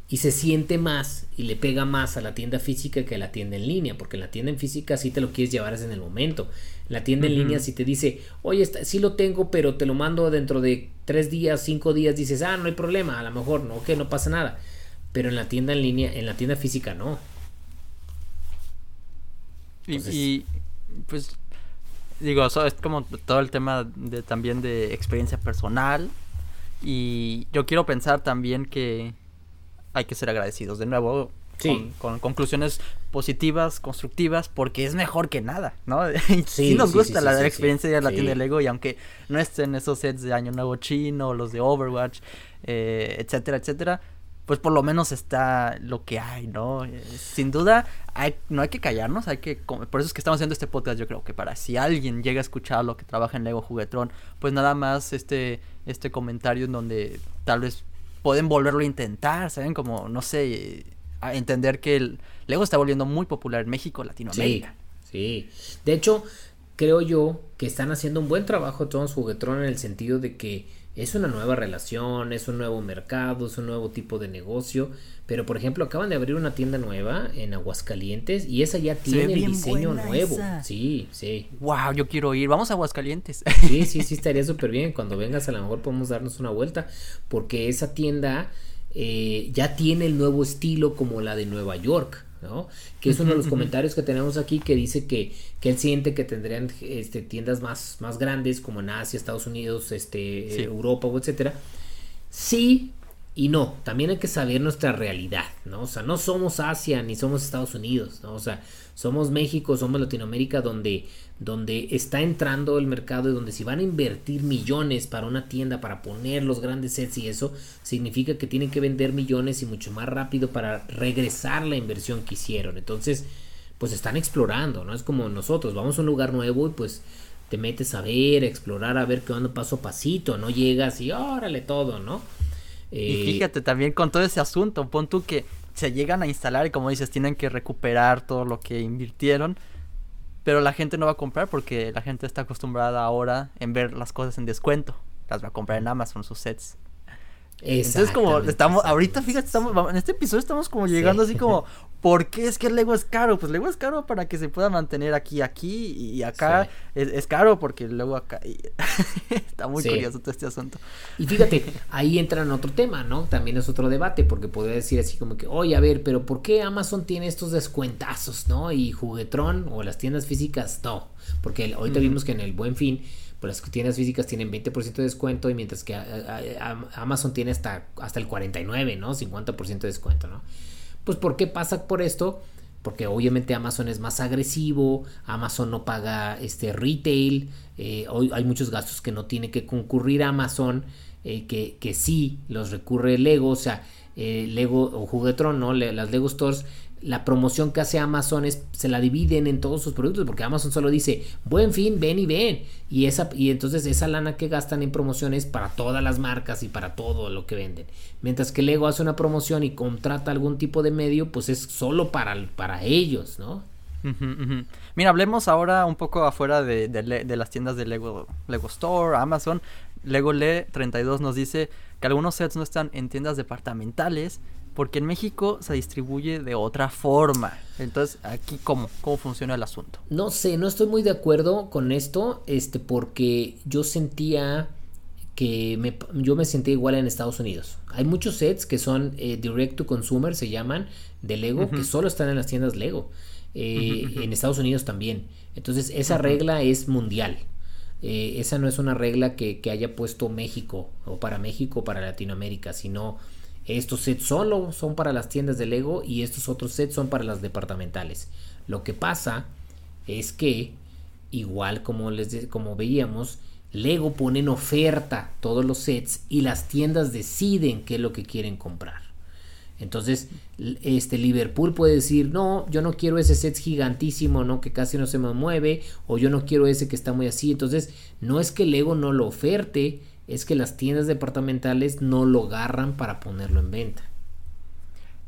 y se siente más y le pega más a la tienda física que a la tienda en línea, porque en la tienda en física sí te lo quieres llevar en el momento. La tienda en línea si te dice, oye, sí lo tengo, pero te lo mando dentro de tres días, cinco días, dices, ah, no hay problema, a lo mejor no, que no pasa nada. Pero en la tienda en línea, en la tienda física no. y, pues digo, eso es como todo el tema de también de experiencia personal. Y yo quiero pensar también que hay que ser agradecidos de nuevo. Con, conclusiones positivas, constructivas, porque es mejor que nada, ¿no? sí, nos gusta la experiencia de la tienda de Lego y aunque no estén esos sets de Año Nuevo Chino, los de Overwatch, eh, etcétera, etcétera, pues por lo menos está lo que hay, ¿no? Eh, sin duda, hay, no hay que callarnos, hay que... Por eso es que estamos haciendo este podcast, yo creo que para si alguien llega a escuchar lo que trabaja en Lego Juguetrón, pues nada más este, este comentario en donde tal vez pueden volverlo a intentar, ¿saben? Como, no sé, a entender que el Lego está volviendo muy popular en México, Latinoamérica. Sí. De hecho, creo yo que están haciendo un buen trabajo todos Juguetron en el sentido de que es una nueva relación, es un nuevo mercado, es un nuevo tipo de negocio. Pero por ejemplo, acaban de abrir una tienda nueva en Aguascalientes y esa ya tiene el diseño nuevo. Sí, sí. Wow, yo quiero ir. Vamos a Aguascalientes. Sí, sí, sí, estaría súper bien. Cuando vengas a lo mejor podemos darnos una vuelta porque esa tienda eh, ya tiene el nuevo estilo como la de Nueva York. ¿No? Que es uno de los comentarios que tenemos aquí que dice que, que él siente que tendrían este, tiendas más, más grandes como en Asia, Estados Unidos, este, Europa, etcétera. Sí, y no, también hay que saber nuestra realidad, ¿no? O sea, no somos Asia ni somos Estados Unidos, ¿no? O sea, somos México, somos Latinoamérica donde, donde está entrando el mercado y donde si van a invertir millones para una tienda, para poner los grandes sets y eso, significa que tienen que vender millones y mucho más rápido para regresar la inversión que hicieron. Entonces, pues están explorando, ¿no? Es como nosotros, vamos a un lugar nuevo y pues te metes a ver, a explorar, a ver qué onda paso a pasito, no llegas y órale todo, ¿no? y eh, fíjate también con todo ese asunto, pon tú que se llegan a instalar y como dices, tienen que recuperar todo lo que invirtieron, pero la gente no va a comprar porque la gente está acostumbrada ahora en ver las cosas en descuento. Las va a comprar en Amazon sus sets. Entonces como estamos, ahorita fíjate, estamos, en este episodio estamos como llegando así como, ¿por qué es que el Lego es caro? Pues Lego es caro para que se pueda mantener aquí, aquí y acá es, caro porque luego acá está muy curioso todo este asunto. Y fíjate, ahí entra en otro tema, ¿no? También es otro debate porque podría decir así como que, oye, a ver, pero ¿por qué Amazon tiene estos descuentazos, ¿no? Y Juguetron o las tiendas físicas no, porque ahorita vimos que en el Buen Fin pues las tiendas físicas tienen 20% de descuento y mientras que Amazon tiene hasta, hasta el 49, ¿no? 50% de descuento, ¿no? Pues ¿por qué pasa por esto? Porque obviamente Amazon es más agresivo, Amazon no paga este retail, eh, hoy hay muchos gastos que no tiene que concurrir Amazon, eh, que, que sí los recurre Lego, o sea, eh, Lego o Juguetron, ¿no? las Lego Stores la promoción que hace Amazon es, se la dividen en todos sus productos, porque Amazon solo dice, buen fin, ven y ven. Y, esa, y entonces esa lana que gastan en promociones para todas las marcas y para todo lo que venden. Mientras que Lego hace una promoción y contrata algún tipo de medio, pues es solo para, para ellos, ¿no? Mira, hablemos ahora un poco afuera de, de, las tiendas de Lego, Lego Store, Amazon. Lego Le 32 nos dice que algunos sets no están en tiendas departamentales porque en México se distribuye de otra forma. Entonces, aquí cómo, cómo funciona el asunto. No sé, no estoy muy de acuerdo con esto, este, porque yo sentía que me, yo me sentía igual en Estados Unidos. Hay muchos sets que son eh, direct to consumer, se llaman, de Lego, que solo están en las tiendas Lego. Eh, en Estados Unidos también. Entonces, esa regla es mundial. Eh, esa no es una regla que, que, haya puesto México o para México o para Latinoamérica, sino estos sets solo son para las tiendas de Lego y estos otros sets son para las departamentales. Lo que pasa es que, igual como, les como veíamos, Lego pone en oferta todos los sets y las tiendas deciden qué es lo que quieren comprar. Entonces, este Liverpool puede decir, no, yo no quiero ese set gigantísimo, ¿no? Que casi no se me mueve, o yo no quiero ese que está muy así. Entonces, no es que Lego no lo oferte, es que las tiendas departamentales no lo agarran para ponerlo en venta.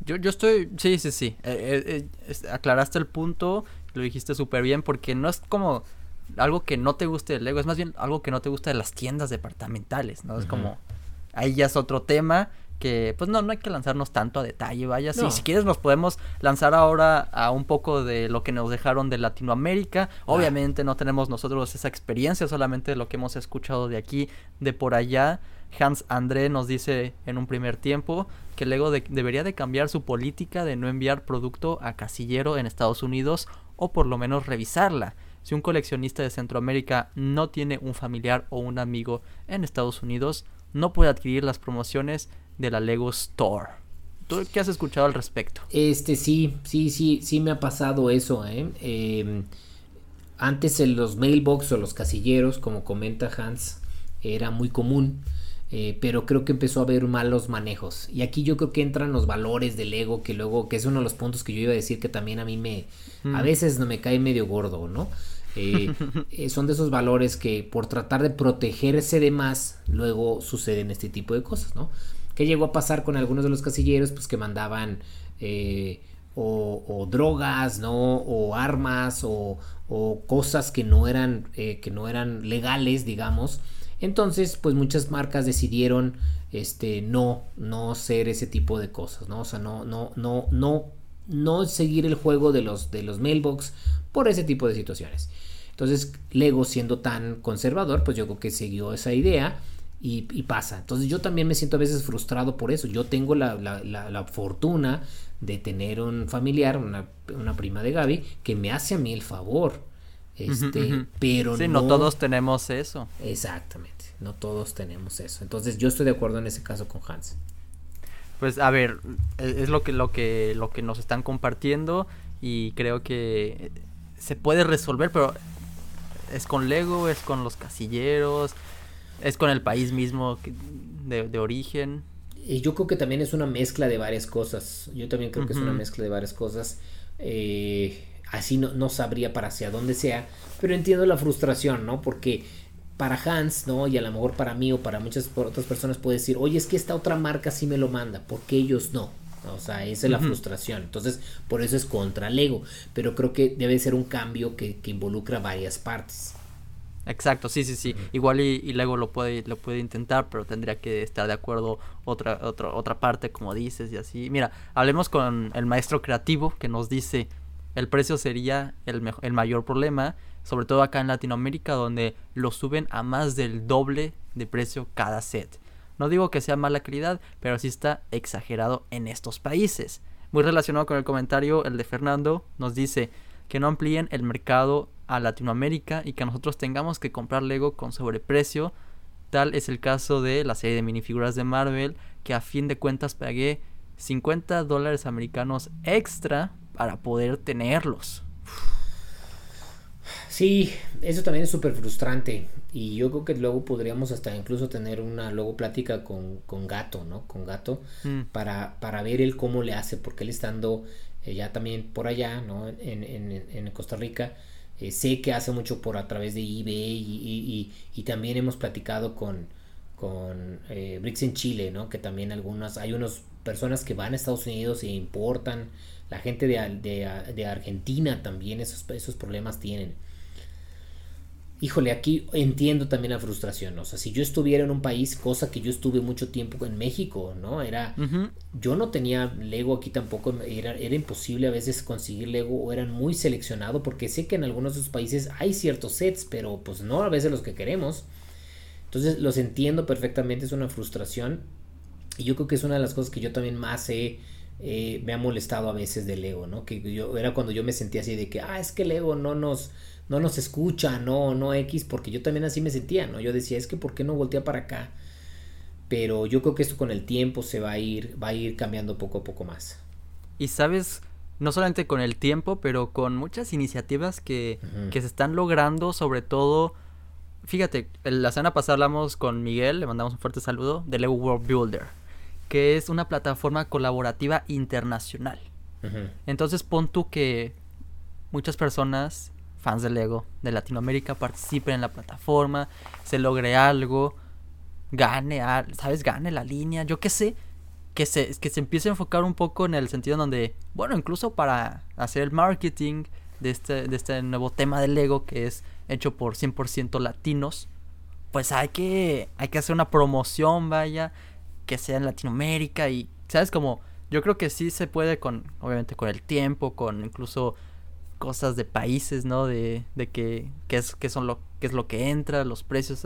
Yo, yo estoy, sí, sí, sí, eh, eh, eh, aclaraste el punto, lo dijiste súper bien, porque no es como algo que no te guste del Lego, es más bien algo que no te gusta de las tiendas departamentales, ¿no? Es como, ahí ya es otro tema que pues no, no hay que lanzarnos tanto a detalle, vaya, si, si quieres nos podemos lanzar ahora a un poco de lo que nos dejaron de Latinoamérica, obviamente no tenemos nosotros esa experiencia, solamente lo que hemos escuchado de aquí, de por allá, Hans André nos dice en un primer tiempo que Lego debería de cambiar su política de no enviar producto a casillero en Estados Unidos o por lo menos revisarla. Si un coleccionista de Centroamérica no tiene un familiar o un amigo en Estados Unidos, no puede adquirir las promociones de la Lego Store. ¿Tú qué has escuchado al respecto? Este sí, sí, sí, sí me ha pasado eso, ¿eh? Em, antes en los mailbox o los casilleros, como comenta Hans, era muy común. Eh, pero creo que empezó a haber malos manejos. Y aquí yo creo que entran los valores del ego, que luego, que es uno de los puntos que yo iba a decir que también a mí me, a mm. veces no me cae medio gordo, ¿no? Eh, eh, son de esos valores que por tratar de protegerse de más, luego suceden este tipo de cosas, ¿no? ¿Qué llegó a pasar con algunos de los casilleros? Pues que mandaban eh, o, drogas, ¿no? O armas o, cosas que no eran, eh, que no eran legales, digamos. Entonces, pues muchas marcas decidieron este, no, no ser ese tipo de cosas, ¿no? O sea, no, no, no, no, no seguir el juego de los, de los mailbox por ese tipo de situaciones. Entonces, Lego siendo tan conservador, pues yo creo que siguió esa idea y, pasa. Entonces yo también me siento a veces frustrado por eso. Yo tengo la, la, fortuna de tener un familiar, una, una, prima de Gaby, que me hace a mí el favor. Este, pero sí, no, todos tenemos eso. Exactamente, no todos tenemos eso. Entonces yo estoy de acuerdo en ese caso con Hans. Pues a ver, e, es lo que lo que lo que nos están compartiendo y creo que se puede resolver, pero es con Lego, es con los casilleros, es con el país mismo de, origen. Y yo creo que también es una mezcla de varias cosas. Yo también creo que es una mezcla de varias cosas. Eh, así no, no, sabría para hacia dónde sea, pero entiendo la frustración, ¿no? Porque para Hans, ¿no? Y a lo mejor para mí o para muchas otras personas puede decir, oye, es que esta otra marca sí me lo manda, ¿por qué ellos no? O sea, esa es la frustración. Entonces, por eso es contra Lego. Pero creo que debe ser un cambio que, que involucra varias partes. Exacto, sí, sí, sí. Igual y, Lego lo puede, lo puede intentar, pero tendría que estar de acuerdo otra, otra, otra parte, como dices, y así. Mira, hablemos con el maestro creativo que nos dice el precio sería el, el mayor problema, sobre todo acá en Latinoamérica, donde lo suben a más del doble de precio cada set. No digo que sea mala calidad, pero sí está exagerado en estos países. Muy relacionado con el comentario, el de Fernando nos dice que no amplíen el mercado a Latinoamérica y que nosotros tengamos que comprar Lego con sobreprecio. Tal es el caso de la serie de minifiguras de Marvel, que a fin de cuentas pagué 50 dólares americanos extra para poder tenerlos. Sí, eso también es súper frustrante. Y yo creo que luego podríamos hasta incluso tener una luego plática con, con Gato, ¿no? Con Gato, mm. para, para ver él cómo le hace, porque él estando eh, ya también por allá, ¿no? En, en, en Costa Rica, eh, sé que hace mucho por a través de eBay y, también hemos platicado con, con eh, Bricks en Chile, ¿no? Que también algunas, hay unas personas que van a Estados Unidos e importan, la gente de, de, de Argentina también esos, esos problemas tienen híjole, aquí entiendo también la frustración, o sea, si yo estuviera en un país, cosa que yo estuve mucho tiempo en México, ¿no? Era, yo no tenía Lego aquí tampoco, era, era imposible a veces conseguir Lego o eran muy seleccionados porque sé que en algunos de esos países hay ciertos sets, pero pues no a veces los que queremos. Entonces los entiendo perfectamente, es una frustración y yo creo que es una de las cosas que yo también más he... me ha molestado a veces de Lego, ¿no? Que yo era cuando yo me sentía así de que, ah, es que Lego no nos, no nos escucha, no, no X, porque yo también así me sentía, ¿no? Yo decía, es que ¿por qué no voltea para acá? Pero yo creo que esto con el tiempo se va a ir, va a ir cambiando poco a poco más. Y sabes, no solamente con el tiempo, pero con muchas iniciativas que, que se están logrando, sobre todo, fíjate, la semana pasada hablamos con Miguel, le mandamos un fuerte saludo, de Lego World Builder, que es una plataforma colaborativa internacional. Entonces pon tú que muchas personas fans de Lego de Latinoamérica participen en la plataforma, se logre algo, gane, ¿sabes? Gane la línea, yo qué sé, que se, que se empiece a enfocar un poco en el sentido donde, bueno, incluso para hacer el marketing de este, de este nuevo tema de Lego que es hecho por 100% latinos, pues hay que, hay que hacer una promoción, vaya, que sea en Latinoamérica y, ¿sabes? Como, yo creo que sí se puede con, obviamente con el tiempo, con incluso cosas de países, ¿no? De, de que, qué es, qué son lo, qué es lo que entra, los precios,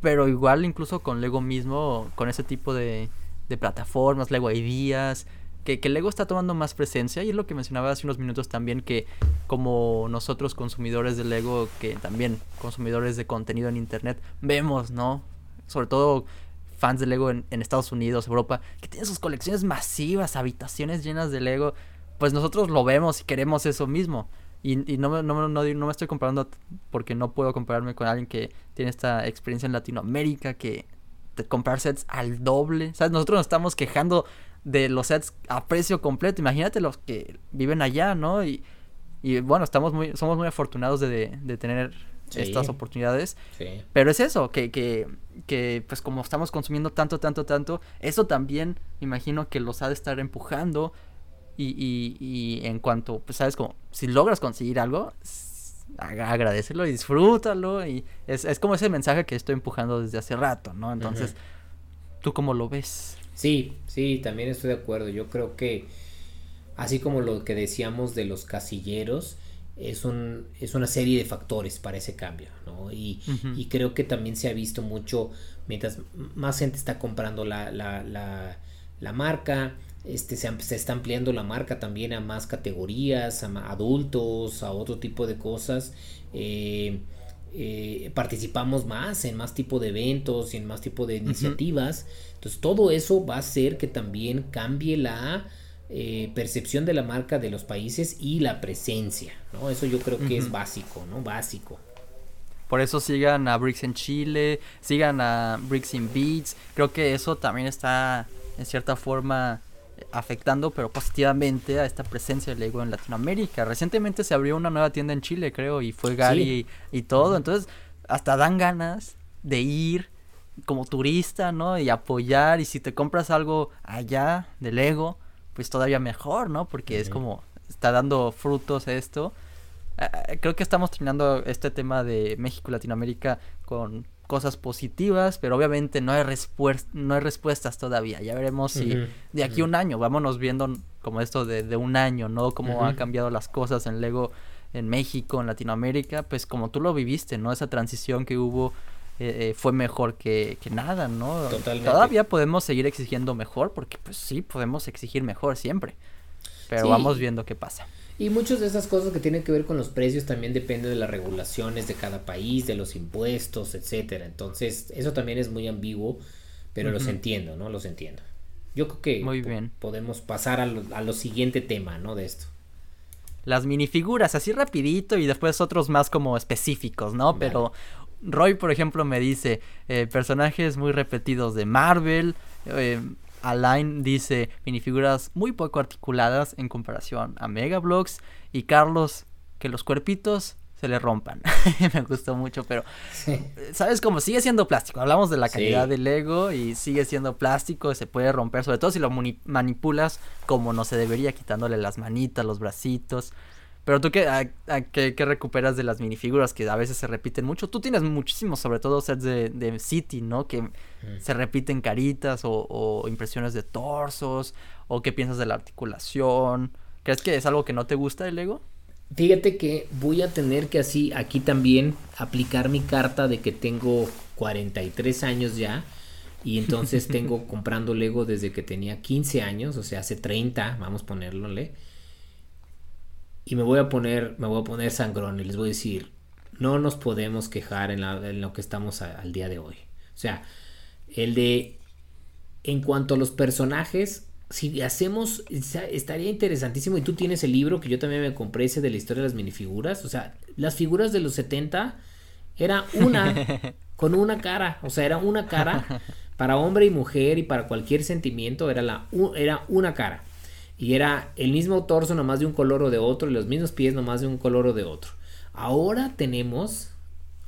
pero igual incluso con Lego mismo, con ese tipo de, de plataformas, Lego Ideas, que, que Lego está tomando más presencia y es lo que mencionaba hace unos minutos también que como nosotros consumidores de Lego, que también consumidores de contenido en Internet, vemos, ¿no? Sobre todo fans de Lego en Estados Unidos, Europa, que tienen sus colecciones masivas, habitaciones llenas de Lego, pues nosotros lo vemos y queremos eso mismo. Y, y no, no, no, me estoy comparando porque no puedo compararme con alguien que tiene esta experiencia en Latinoamérica, que de comprar sets al doble. ¿Sabes? Nosotros nos estamos quejando de los sets a precio completo. Imagínate los que viven allá, ¿no? Y, y bueno, estamos muy, somos muy afortunados de, de tener estas oportunidades. Sí. Pero es eso, que, que, que pues como estamos consumiendo tanto, tanto, tanto, eso también imagino que los ha de estar empujando Y, y, y en cuanto, pues sabes, como si logras conseguir algo, agradecelo y disfrútalo. Y es, es, como ese mensaje que estoy empujando desde hace rato, ¿no? Entonces, ¿tú cómo lo ves? Sí, sí, también estoy de acuerdo. Yo creo que, así como lo que decíamos de los casilleros, es, un, es una serie de factores para ese cambio, ¿no? Y, y creo que también se ha visto mucho, mientras más gente está comprando la, la, la, la marca, este, se, se, está ampliando la marca también a más categorías, a, adultos, a otro tipo de cosas. Eh, eh, participamos más en más tipo de eventos y en más tipo de iniciativas. Entonces todo eso va a hacer que también cambie la eh, percepción de la marca de los países y la presencia. ¿no? Eso yo creo que es básico, ¿no? Básico. Por eso sigan a Bricks en Chile, sigan a Bricks in Beats. Creo que eso también está en cierta forma afectando pero positivamente a esta presencia de Lego en Latinoamérica. Recientemente se abrió una nueva tienda en Chile, creo, y fue Gary y, todo. Entonces, hasta dan ganas de ir como turista, ¿no? Y apoyar. Y si te compras algo allá de Lego, pues todavía mejor, ¿no? Porque es como, está dando frutos esto. Eh, eh, creo que estamos terminando este tema de México y Latinoamérica con cosas positivas, pero obviamente no hay, no hay respuestas todavía. Ya veremos si de aquí a un año, vámonos viendo como esto de, de un año, ¿no? Cómo han cambiado las cosas en Lego en México, en Latinoamérica, pues como tú lo viviste, ¿no? Esa transición que hubo eh, eh, fue mejor que, que, nada, ¿no? Totalmente. Todavía podemos seguir exigiendo mejor, porque pues sí, podemos exigir mejor siempre, pero vamos viendo qué pasa. Y muchas de esas cosas que tienen que ver con los precios también dependen de las regulaciones de cada país, de los impuestos, etcétera. Entonces, eso también es muy ambiguo, pero los entiendo, ¿no? Los entiendo. Yo creo que muy bien. podemos pasar a lo, siguiente tema, ¿no? De esto. Las minifiguras, así rapidito y después otros más como específicos, ¿no? Pero Roy, por ejemplo, me dice eh, personajes muy repetidos de Marvel, eh, Alain dice minifiguras muy poco articuladas en comparación a Mega Bloks. Y Carlos, que los cuerpitos se le rompan. me gustó mucho, pero sabes cómo sigue siendo plástico. Hablamos de la calidad del Lego y sigue siendo plástico, se puede romper, sobre todo si lo manipulas como no se debería, quitándole las manitas, los bracitos. Pero tú qué, a, qué, recuperas de las minifiguras que a veces se repiten mucho. Tú tienes muchísimos, sobre todo sets de, de City, ¿no? Que se repiten caritas o, impresiones de torsos. O qué piensas de la articulación. ¿Crees que es algo que no te gusta el Lego? Fíjate que voy a tener que así aquí también aplicar mi carta de que tengo 43 años ya. Y entonces tengo comprando Lego desde que tenía 15 años, o sea, hace 30, vamos a ponerlo, y me voy a poner, me voy a poner sangrón y les voy a decir, no nos podemos quejar en, lo que estamos al día de hoy. O sea, el de, en cuanto a los personajes, si hacemos, estaría interesantísimo, y tú tienes el libro que yo también me compré, ese de la historia de las minifiguras, o sea, las figuras de los 70 era una, con una cara, o sea, era una cara para hombre y mujer y para cualquier sentimiento, era, la, era una cara. Y era el mismo torso nomás de un color o de otro y los mismos pies nomás de un color o de otro. Ahora tenemos,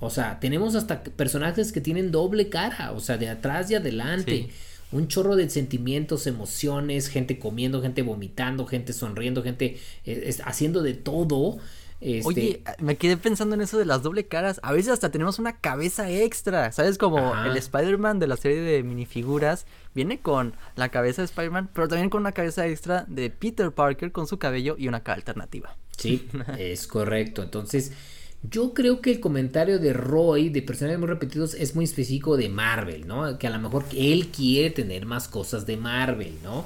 o sea, tenemos hasta personajes que tienen doble cara, o sea, de atrás y adelante. Un chorro de sentimientos, emociones, gente comiendo, gente vomitando, gente sonriendo, gente eh, haciendo de todo. Este... Oye, me quedé pensando en eso de las doble caras. A veces hasta tenemos una cabeza extra, ¿sabes? Como el Spider-Man de la serie de minifiguras viene con la cabeza de Spider-Man, pero también con una cabeza extra de Peter Parker con su cabello y una cara alternativa. Sí, es correcto. Entonces, yo creo que el comentario de Roy de personajes muy repetidos es muy específico de Marvel, ¿no? Que a lo mejor él quiere tener más cosas de Marvel, ¿no?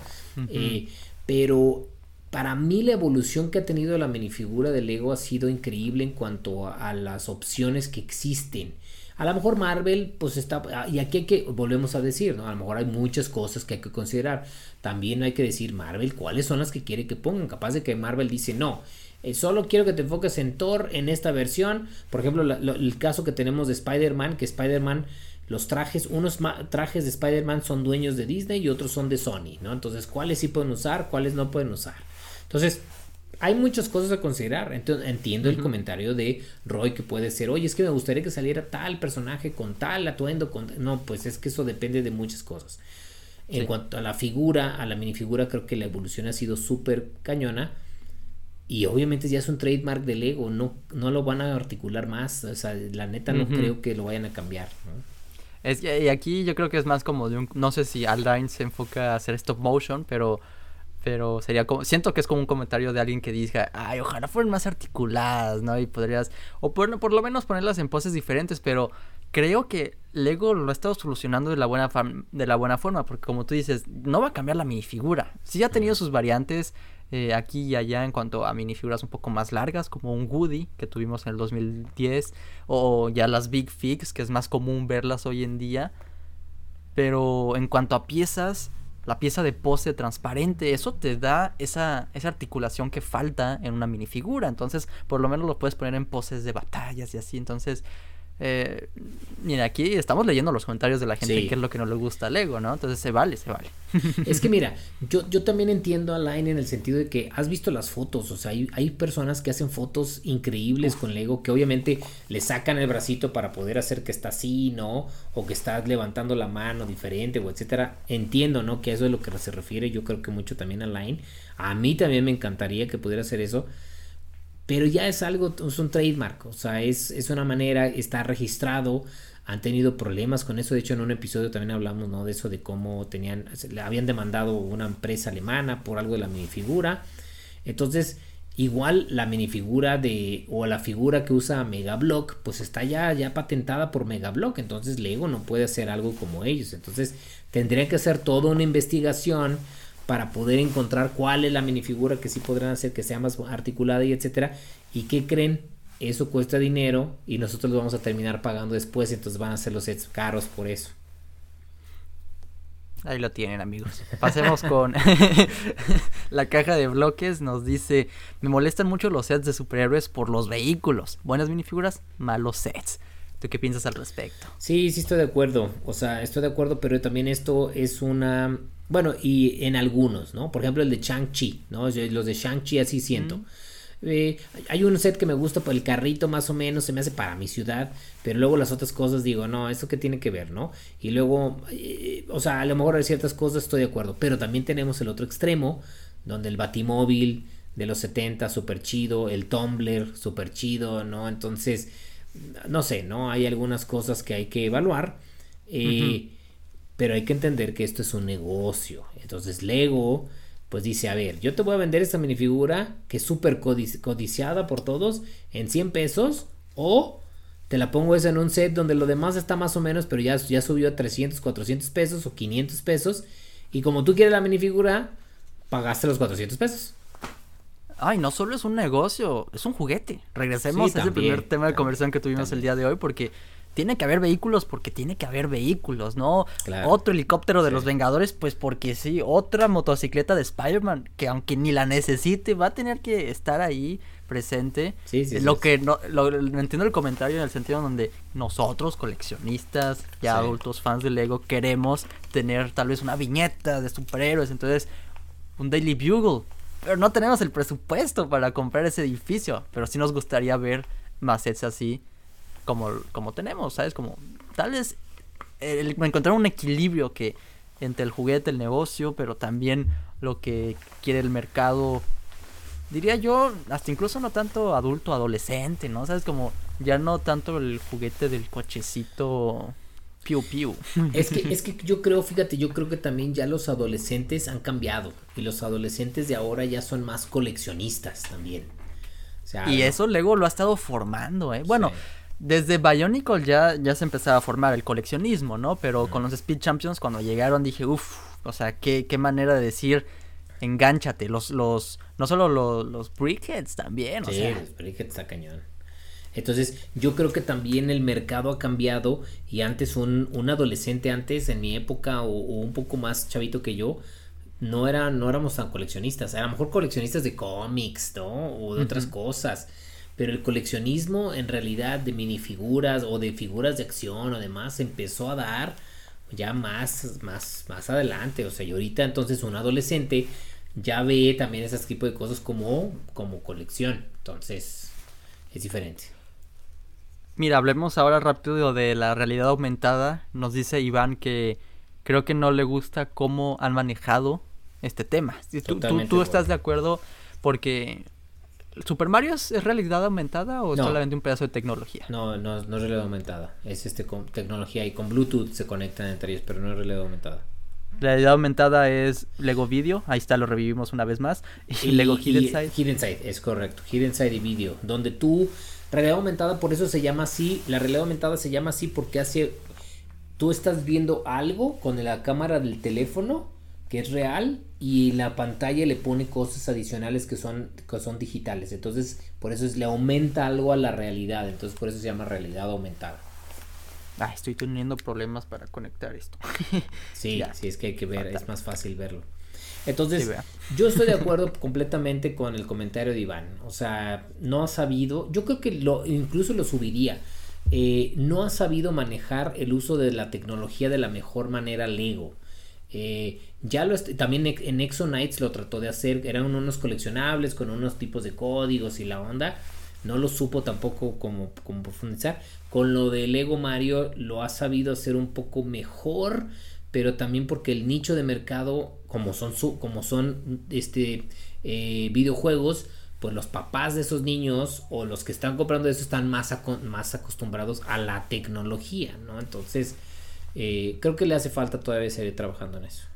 Eh, pero para mí la evolución que ha tenido la minifigura de Lego ha sido increíble en cuanto a, las opciones que existen. A lo mejor Marvel, pues está, ah, y aquí hay que, volvemos a decir, ¿no? A lo mejor hay muchas cosas que hay que considerar. También hay que decir, Marvel, ¿cuáles son las que quiere que pongan? Capaz de que Marvel dice, no, eh, solo quiero que te enfoques en Thor en esta versión. Por ejemplo, el caso que tenemos de Spider-Man, que Spider-Man, los trajes, unos trajes de Spider-Man son dueños de Disney y otros son de Sony, ¿no? Entonces, ¿cuáles sí pueden usar? ¿Cuáles no pueden usar? Entonces, hay muchas cosas a considerar. Entonces, entiendo el comentario de Roy que puede ser, oye, es que me gustaría que saliera tal personaje con tal atuendo. Con... No, pues es que eso depende de muchas cosas. En cuanto a la figura, a la minifigura, creo que la evolución ha sido súper cañona. Y obviamente ya es un trademark de Lego, no, no lo van a articular más. O sea, la neta no creo que lo vayan a cambiar. Es, y aquí yo creo que es más como de un. No sé si Aldine se enfoca a hacer stop motion, pero pero sería como, siento que es como un comentario de alguien que diga, ay, ojalá fueran más articuladas, ¿no? Y podrías, o por, por lo menos ponerlas en poses diferentes, pero creo que Lego lo ha estado solucionando de la buena, de la buena forma, porque como tú dices, no va a cambiar la minifigura. Sí ha tenido sus variantes eh, aquí y allá en cuanto a minifiguras un poco más largas, como un Woody que tuvimos en el 2010, o ya las Big Figs, que es más común verlas hoy en día. Pero en cuanto a piezas, la pieza de pose transparente, eso te da esa, esa articulación que falta en una minifigura. Entonces, por lo menos lo puedes poner en poses de batallas y así. Entonces, eh, mira, aquí estamos leyendo los comentarios de la gente qué es lo que no le gusta a Lego, ¿no? Entonces se vale, se vale. Es que mira, yo, yo también entiendo a Line en el sentido de que has visto las fotos, o sea, hay, hay personas que hacen fotos increíbles con Lego que obviamente le sacan el bracito para poder hacer que está así, ¿no? O que está levantando la mano diferente o etcétera. Entiendo, ¿no? Que eso es lo que se refiere, yo creo que mucho también a Line. A mí también me encantaría que pudiera hacer eso pero ya es algo, es un trademark, o sea, es, es una manera, está registrado, han tenido problemas con eso, de hecho en un episodio también hablamos, ¿no? De eso, de cómo tenían, le habían demandado una empresa alemana por algo de la minifigura, entonces... Igual la minifigura de o la figura que usa Megablock pues está ya, ya patentada por Megablock, entonces Lego no puede hacer algo como ellos, entonces tendría que hacer toda una investigación para poder encontrar cuál es la minifigura que sí podrán hacer que sea más articulada y etcétera. ¿Y qué creen? Eso cuesta dinero y nosotros lo vamos a terminar pagando después, entonces van a ser los sets caros por eso. Ahí lo tienen amigos. Pasemos con la caja de bloques. Nos dice, me molestan mucho los sets de superhéroes por los vehículos. Buenas minifiguras, malos sets. ¿Tú qué piensas al respecto? Sí, sí estoy de acuerdo. O sea, estoy de acuerdo, pero también esto es una bueno, y en algunos, ¿no? Por ejemplo, el de Shang-Chi, ¿no? Los de Shang-Chi así siento. Eh, hay un set que me gusta por el carrito más o menos, se me hace para mi ciudad, pero luego las otras cosas digo, no, ¿eso qué tiene que ver, no? Y luego, eh, o sea, a lo mejor hay ciertas cosas estoy de acuerdo, pero también tenemos el otro extremo, donde el batimóvil de los 70, súper chido, el Tumblr, súper chido, ¿no? Entonces, no sé, ¿no? Hay algunas cosas que hay que evaluar. Eh, pero hay que entender que esto es un negocio. Entonces Lego pues dice, a ver, yo te voy a vender esta minifigura que es súper codiciada por todos en 100 pesos o te la pongo esa en un set donde lo demás está más o menos, pero ya, ya subió a 300, 400 pesos o 500 pesos. Y como tú quieres la minifigura, pagaste los 400 pesos. Ay, no solo es un negocio, es un juguete. Regresemos a ese primer tema de conversación que tuvimos el día de hoy, porque tiene que haber vehículos porque tiene que haber vehículos, ¿no? Otro helicóptero de los Vengadores, pues porque sí, otra motocicleta de Spider-Man, que aunque ni la necesite, va a tener que estar ahí presente. Sí, sí, lo que no, lo, entiendo el comentario en el sentido donde nosotros, coleccionistas, ya adultos, fans de Lego, queremos tener tal vez una viñeta de superhéroes, entonces un Daily Bugle. Pero no tenemos el presupuesto para comprar ese edificio, pero sí nos gustaría ver más sets así como, como tenemos, ¿sabes? Como tal vez encontrar un equilibrio que entre el juguete, el negocio, pero también lo que quiere el mercado. Diría yo, hasta incluso no tanto adulto, adolescente, ¿no? ¿Sabes? Como ya no tanto el juguete del cochecito piu piu. Es que, es que yo creo, fíjate, yo creo que también ya los adolescentes han cambiado. Y los adolescentes de ahora ya son más coleccionistas también. y eso Lego lo ha estado formando, ¿eh? Bueno desde Bionicle ya, ya se empezaba a formar el coleccionismo, ¿no? Pero con los Speed Champions cuando llegaron dije, uff, o sea, qué, qué manera de decir, engánchate, los, los, no solo los, los brickheads también, sí, los brickheads está cañón. Entonces, yo creo que también el mercado ha cambiado y antes un, un adolescente antes, en mi época, o, un poco más chavito que yo, no, era, no éramos tan coleccionistas, a lo mejor coleccionistas de cómics, ¿no? O de otras cosas pero el coleccionismo en realidad de minifiguras o de figuras de acción o demás empezó a dar ya más, más, más adelante, o sea, y ahorita entonces un adolescente ya ve también ese tipo de cosas como, como colección, entonces es diferente. Mira, hablemos ahora rápido de la realidad aumentada. Nos dice Iván que creo que no le gusta cómo han manejado este tema. ¿Tú, tú, tú estás de acuerdo porque ¿Super Mario es, realidad aumentada o solamente un pedazo de tecnología? No, no, no es realidad aumentada. Es este con tecnología y con Bluetooth se conectan entre ellos, pero no es realidad aumentada. La realidad aumentada es Lego Video, ahí está, lo revivimos una vez más. Y, Lego Hidden Side. Hidden Side, es correcto. Hidden Side y Video, donde tú, realidad aumentada, por eso se llama así. La realidad aumentada se llama así porque hace. Tú estás viendo algo con la cámara del teléfono que es real y la pantalla le pone cosas adicionales que son, que son digitales. Entonces, por eso es, le aumenta algo a la realidad. Entonces, por eso se llama realidad aumentada. Ah, estoy teniendo problemas para conectar esto. sí, sí, es que hay que ver, es más fácil verlo. Entonces, yo estoy de acuerdo completamente con el comentario de Iván. O sea, no ha sabido, yo creo que lo, incluso lo subiría. Eh, no ha sabido manejar el uso de la tecnología de la mejor manera Lego. Eh, ya lo también en Exo Knights lo trató de hacer, eran unos coleccionables con unos tipos de códigos y la onda. No lo supo tampoco como, como profundizar. Con lo de Lego Mario lo ha sabido hacer un poco mejor, pero también porque el nicho de mercado, como son, su, como son este, eh, videojuegos, pues los papás de esos niños o los que están comprando eso están más, más acostumbrados a la tecnología, ¿no? Entonces, eh, creo que le hace falta todavía seguir trabajando en eso.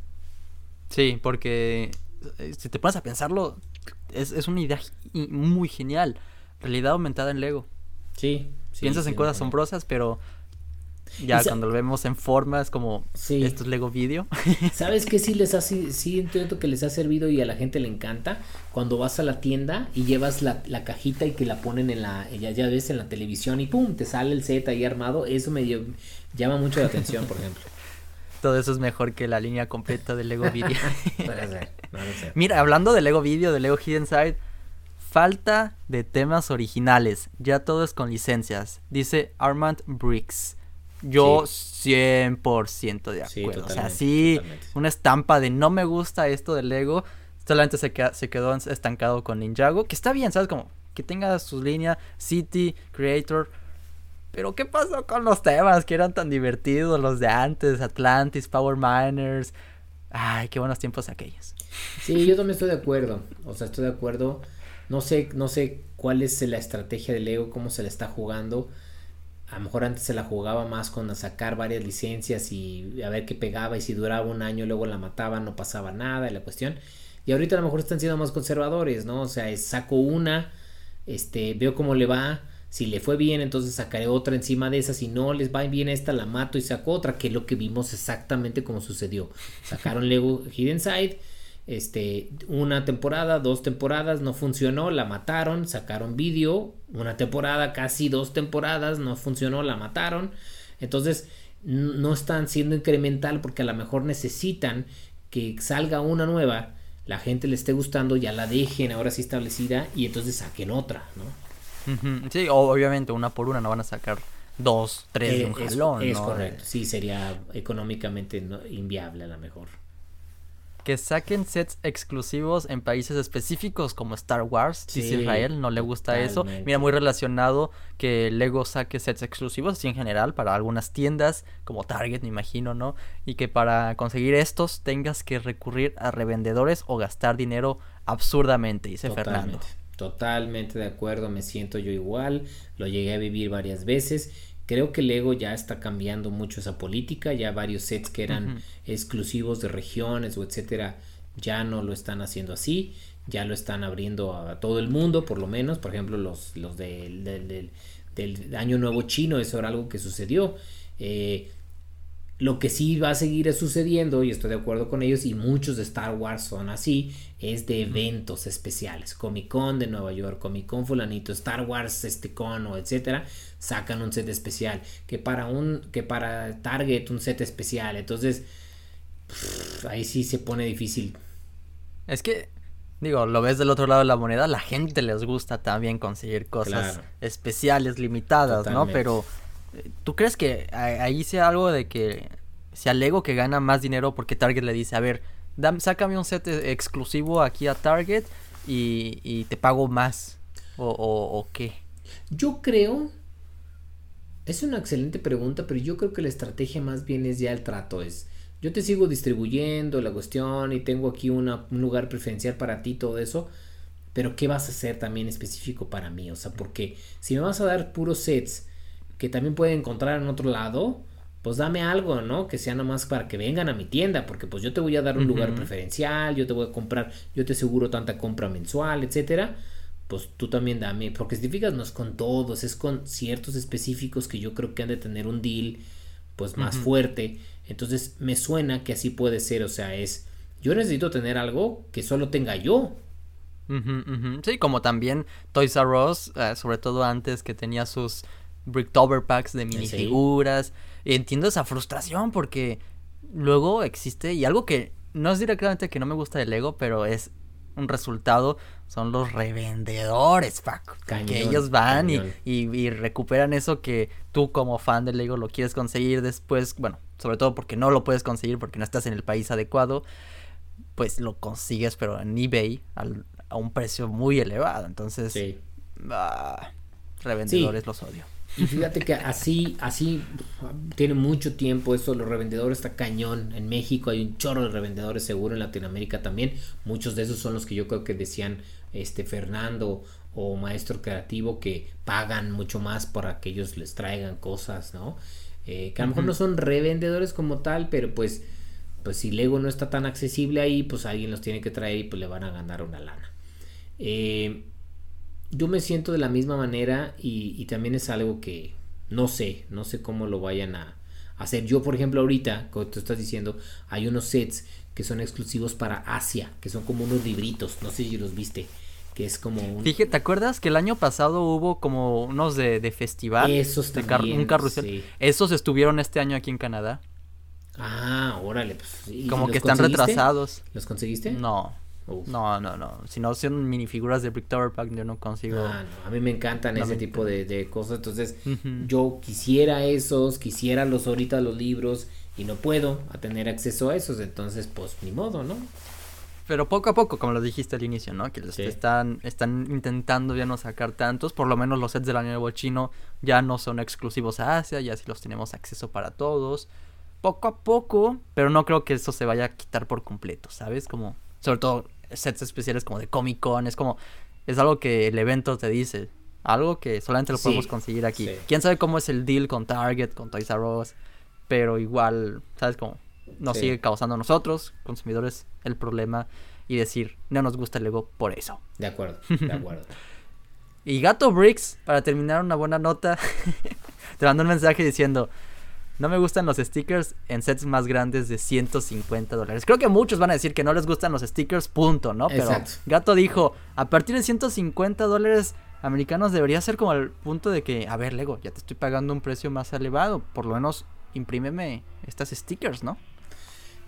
Sí, porque eh, si te pones a pensarlo, es, es una idea muy genial. Realidad aumentada en Lego. Sí. Piensas en cosas asombrosas, pero ya cuando lo vemos en formas como sí. esto es Lego Video. ¿Sabes qué sí les ha sí entiendo que les ha servido y a la gente le encanta? Cuando vas a la tienda y llevas la, la cajita y que la ponen en la ya, ya ves en la televisión y pum, te sale el set ahí armado, eso me llama mucho la atención, por ejemplo. Todo eso es mejor que la línea completa de Lego Video. Mira, hablando de Lego Video, de Lego Hidden Side, falta de temas originales. Ya todo es con licencias. Dice Armand Briggs. Yo 100% de acuerdo. o sea, sí, una estampa de no me gusta esto de Lego. Solamente se, se quedó estancado con Ninjago. Que está bien, ¿sabes? Como que tenga sus líneas City, Creator pero ¿qué pasó con los temas que eran tan divertidos, los de antes, Atlantis, Power Miners? Ay, qué buenos tiempos aquellos. Sí, yo también estoy de acuerdo. O sea, estoy de acuerdo. No sé, no sé cuál es la estrategia de Lego, cómo se la está jugando. A lo mejor antes se la jugaba más con sacar varias licencias y a ver qué pegaba y si duraba un año luego la mataban, no pasaba nada, la cuestión. Y ahorita a lo mejor están siendo más conservadores, ¿no? O sea, saco una, este, veo cómo le va, si le fue bien, entonces sacaré otra encima de esa. Si no les va bien esta, la mato y saco otra, que es lo que vimos exactamente como sucedió. Sacaron Lego Hidden Side, este, una temporada, dos temporadas, no funcionó, la mataron, sacaron vídeo, una temporada, casi dos temporadas, no funcionó, la mataron. Entonces, no están siendo incremental porque a lo mejor necesitan que salga una nueva, la gente le esté gustando, ya la dejen ahora sí establecida y entonces saquen otra, ¿no? Sí, obviamente una por una no van a sacar dos, tres de un eh, jalón. Es, correcto, sí, sería económicamente inviable a lo mejor. Que saquen sets exclusivos en países específicos como Star Wars, si Israel no le gusta eso. Mira, muy relacionado que Lego saque sets exclusivos, así en general, para algunas tiendas como Target, me imagino, ¿no? Y que para conseguir estos tengas que recurrir a revendedores o gastar dinero absurdamente, dice Fernando. Totalmente de acuerdo, me siento yo igual, lo llegué a vivir varias veces. Creo que Lego ya está cambiando mucho esa política, ya varios sets que eran exclusivos de regiones o etcétera, ya no lo están haciendo así, ya lo están abriendo a todo el mundo, por lo menos, por ejemplo, los, los del, del, del, Año Nuevo Chino, eso era algo que sucedió. Eh, lo que sí va a seguir sucediendo, y estoy de acuerdo con ellos, y muchos de Star Wars son así, es de eventos especiales. Comic Con de Nueva York, Comic Con fulanito, Star Wars este con o etcétera, sacan un set especial. Que para un, que para Target un set especial. Entonces, ahí sí se pone difícil. Es que, digo, lo ves del otro lado de la moneda, la gente les gusta también conseguir cosas especiales, limitadas, ¿no? Pero ¿Tú crees que ahí sea algo de que se alego que gana más dinero porque Target le dice, a ver, sácame un set e-, exclusivo aquí a Target y, te pago más? ¿O, qué? Yo creo... Es una excelente pregunta, pero yo creo que la estrategia más bien es ya el trato. Es, yo te sigo distribuyendo la cuestión y tengo aquí un lugar preferencial para ti, todo eso, pero ¿qué vas a hacer también específico para mí? O sea, porque si me vas a dar puros sets que también pueden encontrar en otro lado, pues dame algo, ¿no? Que sea nomás para que vengan a mi tienda, porque pues yo te voy a dar un lugar preferencial, yo te voy a comprar, yo te aseguro tanta compra mensual, etcétera. Pues tú también dame, porque si te fijas, no es con todos, es con ciertos específicos que yo creo que han de tener un deal, pues más fuerte. Entonces me suena que así puede ser, o sea, es, yo necesito tener algo que solo tenga yo. Sí, como también Toys R Us, eh, sobre todo antes que tenía sus Bricktober packs de minifiguras. Entiendo esa frustración porque luego existe, y algo que no es directamente que no me gusta del Lego, pero es un resultado, son los revendedores, Paco. que ellos van y, y, recuperan eso que tú como fan del Lego lo quieres conseguir después, bueno, sobre todo porque no lo puedes conseguir porque no estás en el país adecuado, pues lo consigues, pero en eBay a un precio muy elevado. Entonces, ah, revendedores los odio. Y fíjate que así, así tiene mucho tiempo eso, los revendedores está cañón. En México hay un chorro de revendedores seguro, en Latinoamérica también. Muchos de esos son los que yo creo que decían este Fernando o Maestro Creativo que pagan mucho más para que ellos les traigan cosas, ¿no? Eh, que a lo mejor no son revendedores como tal, pero pues, pues si Lego no está tan accesible ahí, pues alguien los tiene que traer y pues le van a ganar una lana. Eh, yo me siento de la misma manera y, también es algo que no sé, no sé cómo lo vayan a hacer. Yo, por ejemplo, ahorita, como tú estás diciendo, hay unos sets que son exclusivos para Asia, que son como unos libritos, no sé si los viste, que es como un... Fíjate, ¿te acuerdas que el año pasado hubo como unos de, de festival? Esos también, un carrusel. Esos estuvieron este año aquí en Canadá. Ah, órale, pues... Como que están retrasados. ¿Los conseguiste? No. No, no, no. Si no son minifiguras de Brick Tower Pack, yo no consigo. Ah, A mí me encantan ese tipo de, cosas. Entonces, yo quisiera esos, quisiera los ahorita los libros y no puedo a tener acceso a esos. Entonces, pues ni modo, ¿no? Pero poco a poco, como lo dijiste al inicio, ¿no? Que los están, están intentando ya no sacar tantos. Por lo menos los sets del año nuevo chino ya no son exclusivos a Asia, ya sí los tenemos acceso para todos. Poco a poco, pero no creo que eso se vaya a quitar por completo, ¿sabes? Como, sobre todo sets especiales como de Comic Con, es como, es algo que el evento te dice, algo que solamente lo podemos conseguir aquí. Quién sabe cómo es el deal con Target, con Toys R Us, pero igual, ¿sabes cómo? Nos sigue causando a nosotros, consumidores, el problema y decir, no nos gusta el Lego por eso. De acuerdo, de acuerdo. y Gato Bricks, para terminar una buena nota, te mandó un mensaje diciendo, no me gustan los stickers en sets más grandes de 150 dólares. Creo que muchos van a decir que no les gustan los stickers, punto, ¿no? Pero Gato dijo, a partir de 150 dólares americanos debería ser como el punto de que, a ver, Lego, ya te estoy pagando un precio más elevado, por lo menos imprímeme estas stickers, ¿no?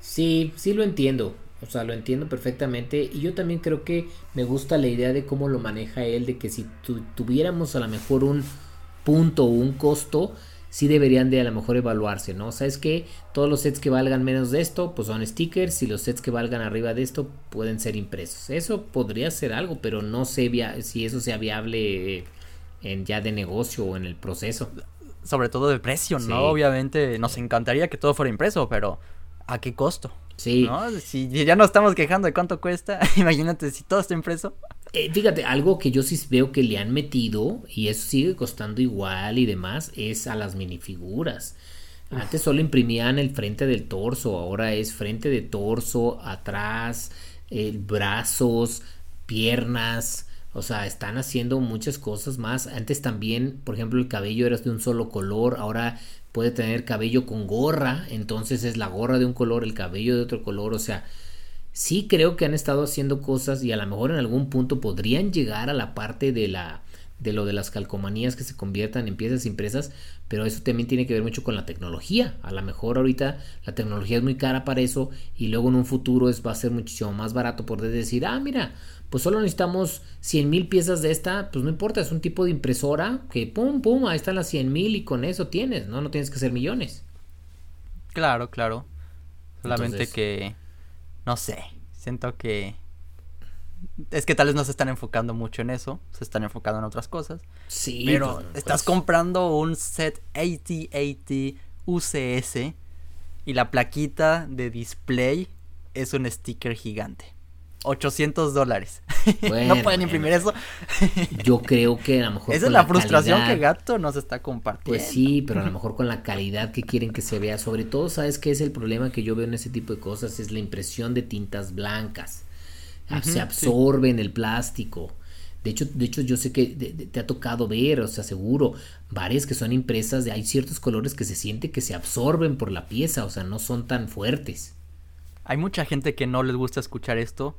Sí, sí lo entiendo. O sea, lo entiendo perfectamente. Y yo también creo que me gusta la idea de cómo lo maneja él, de que si tuviéramos a lo mejor un punto o un costo, sí deberían de a lo mejor evaluarse, ¿no? ¿Sabes que Todos los sets que valgan menos de esto, pues son stickers y los sets que valgan arriba de esto pueden ser impresos. Eso podría ser algo, pero no sé si eso sea viable en ya de negocio o en el proceso. Sobre todo de precio, ¿no? Obviamente nos encantaría que todo fuera impreso, pero ¿a qué costo? Sí. ¿no? Si ya no estamos quejando de cuánto cuesta, imagínate si todo está impreso. Eh, fíjate, algo que yo sí veo que le han metido, y eso sigue costando igual y demás, es a las minifiguras. Antes solo imprimían el frente del torso, ahora es frente de torso, atrás, eh, brazos, piernas. O sea, están haciendo muchas cosas más. Antes también, por ejemplo, el cabello era de un solo color. Ahora puede tener cabello con gorra. Entonces es la gorra de un color, el cabello de otro color. O sea, sí creo que han estado haciendo cosas y a lo mejor en algún punto podrían llegar a la parte de la de lo de las calcomanías que se conviertan en piezas impresas, pero eso también tiene que ver mucho con la tecnología. A lo mejor ahorita la tecnología es muy cara para eso y luego en un futuro es, va a ser muchísimo más barato poder decir, ah, mira, pues solo necesitamos 100 mil piezas de esta, pues no importa, es un tipo de impresora que pum, pum, ahí están las 100 mil y con eso tienes, ¿no? No tienes que hacer millones. Claro, claro. Solamente que no sé, siento que es que tal vez no se están enfocando mucho en eso, se están enfocando en otras cosas. Sí, pero pues, estás pues. comprando un set AT-AT UCS y la plaquita de display es un sticker gigante. 800 dólares. no pueden imprimir eso. Yo creo que a lo mejor. Esa es la, frustración que Gato nos está compartiendo. Pues sí, pero a lo mejor con la calidad que quieren que se vea. Sobre todo, ¿sabes qué es el problema que yo veo en ese tipo de cosas? Es la impresión de tintas blancas. se absorben el plástico. De hecho, de hecho, yo sé que te ha tocado ver, o sea, seguro, varias que son impresas, de, hay ciertos colores que se siente que se absorben por la pieza, o sea, no son tan fuertes. Hay mucha gente que no les gusta escuchar esto,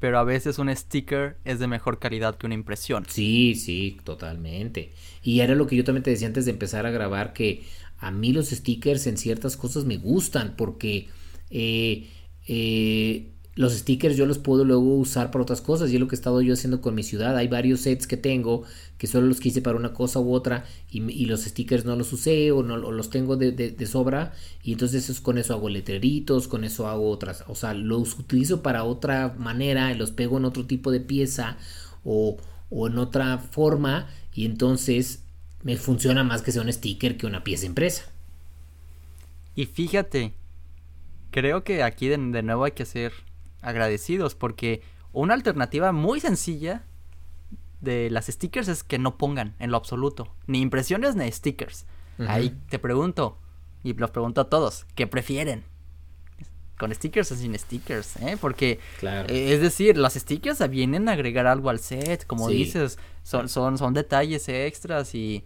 pero a veces un sticker es de mejor calidad que una impresión. Sí, sí, totalmente. Y era lo que yo también te decía antes de empezar a grabar, que a mí los stickers en ciertas cosas me gustan porque eh, eh, los stickers yo los puedo luego usar para otras cosas y es lo que he estado yo haciendo con mi ciudad. Hay varios sets que tengo que solo los quise para una cosa u otra y, los stickers no los usé o no los tengo de, sobra y entonces con eso hago letreritos, con eso hago otras, o sea, los utilizo para otra manera, los pego en otro tipo de pieza o, o en otra forma y entonces me funciona más que sea un sticker que una pieza impresa. Y fíjate, creo que aquí de nuevo hay que hacer agradecidos porque una alternativa muy sencilla de las stickers es que no pongan en lo absoluto ni impresiones ni stickers. Ahí te pregunto y los pregunto a todos, ¿qué prefieren? Con stickers o sin stickers, ¿eh? Porque, eh, es decir, las stickers vienen a agregar algo al set, como dices, son, son, son detalles extras y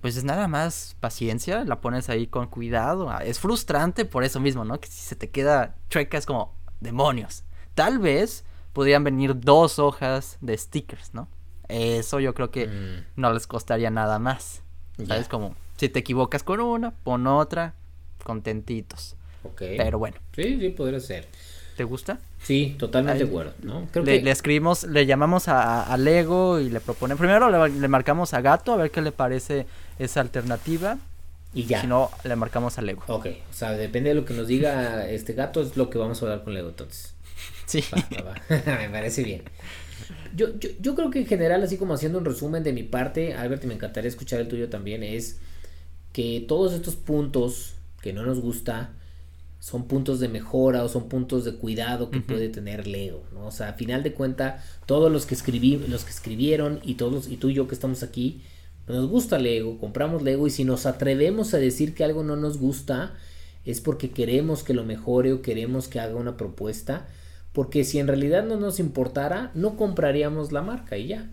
pues es nada más paciencia, la pones ahí con cuidado. Es frustrante por eso mismo, ¿no? Que si se te queda chueca es como demonios tal vez podrían venir dos hojas de stickers, ¿no? Eso yo creo que mm. no les costaría nada más. ¿Sabes? Como si te equivocas con una, pon otra, contentitos. Ok. Pero bueno. Sí, sí, podría ser. ¿Te gusta? Sí, totalmente de acuerdo, ¿no? Creo le, que... le, escribimos, le llamamos a, Lego y le proponen. Primero le, marcamos a Gato a ver qué le parece esa alternativa. Y ya. Si no, le marcamos a Lego. Ok, o sea, depende de lo que nos diga este gato, es lo que vamos a hablar con Lego entonces. Sí. me parece bien. Yo, yo, creo que en general, así como haciendo un resumen de mi parte, Albert, y me encantaría escuchar el tuyo también, es que todos estos puntos que no nos gusta son puntos de mejora o son puntos de cuidado que puede tener Lego, ¿no? O sea, a final de cuenta, todos los que escribí, los que escribieron y todos y tú y yo que estamos aquí, nos gusta Lego, compramos Lego y si nos atrevemos a decir que algo no nos gusta es porque queremos que lo mejore o queremos que haga una propuesta porque si en realidad no nos importara, no compraríamos la marca y ya.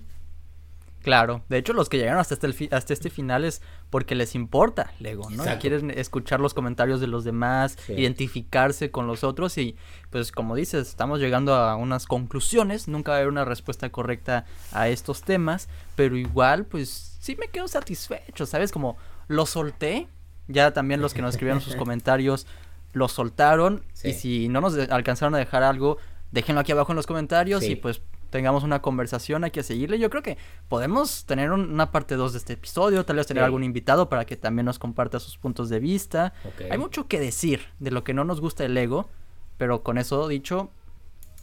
Claro, de hecho los que llegaron hasta este, hasta este final es porque les importa. Lego, ¿no? Quieren escuchar los comentarios de los demás, identificarse con los otros y pues como dices, estamos llegando a unas conclusiones, nunca va a haber una respuesta correcta a estos temas, pero igual pues sí me quedo satisfecho, ¿sabes? Como lo solté, ya también los que nos escribieron sus comentarios lo soltaron. Y si no nos alcanzaron a dejar algo, déjenlo aquí abajo en los comentarios y pues tengamos una conversación, hay que seguirle. Yo creo que podemos tener una parte 2 de este episodio, tal vez tener algún invitado para que también nos comparta sus puntos de vista. Hay mucho que decir de lo que no nos gusta el ego, pero con eso dicho,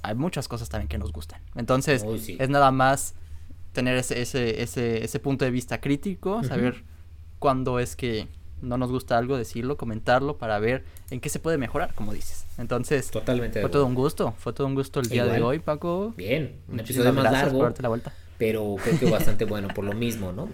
hay muchas cosas también que nos gustan. Entonces, es nada más tener ese, ese, ese, ese punto de vista crítico, saber cuándo es que no nos gusta algo, decirlo, comentarlo para ver en qué se puede mejorar, como dices. Entonces, Totalmente fue todo un gusto, fue todo un gusto el día de hoy, Paco. Bien, un episodio más largo, por la vuelta. pero creo que bastante bueno por lo mismo, ¿no?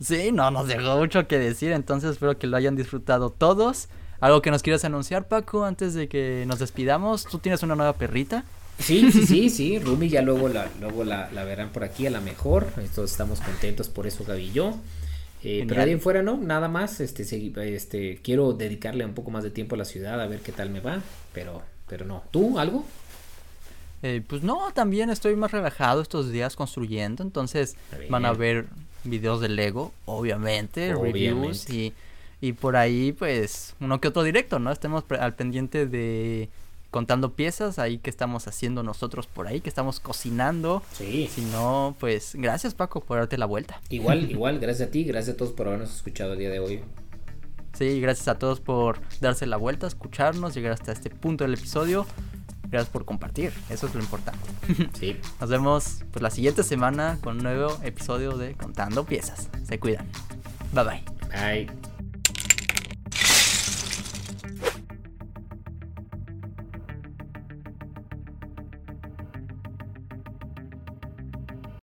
Sí, no, nos dejó mucho que decir, entonces espero que lo hayan disfrutado todos. ¿Algo que nos quieras anunciar, Paco, antes de que nos despidamos? ¿Tú tienes una nueva perrita? Sí, sí, sí, sí, Rumi ya luego la, luego la, la verán por aquí a la mejor. Todos estamos contentos por eso, Gaby y yo. Eh, pero ahí fuera no, nada más, este, este, quiero dedicarle un poco más de tiempo a la ciudad a ver qué tal me va, pero, pero no. ¿Tú algo? Eh, pues no, también estoy más relajado estos días construyendo, entonces van a ver videos de Lego, obviamente, reviews y, y por ahí pues uno que otro directo, ¿no? Estemos al pendiente de contando piezas ahí que estamos haciendo nosotros por ahí, que estamos cocinando. Sí. Si no, pues gracias Paco por darte la vuelta. Igual, igual, gracias a ti, gracias a todos por habernos escuchado el día de hoy. Sí, gracias a todos por darse la vuelta, escucharnos, llegar hasta este punto del episodio. Gracias por compartir, eso es lo importante. Sí. Nos vemos pues la siguiente semana con un nuevo episodio de Contando Piezas. Se cuidan. Bye bye. Bye.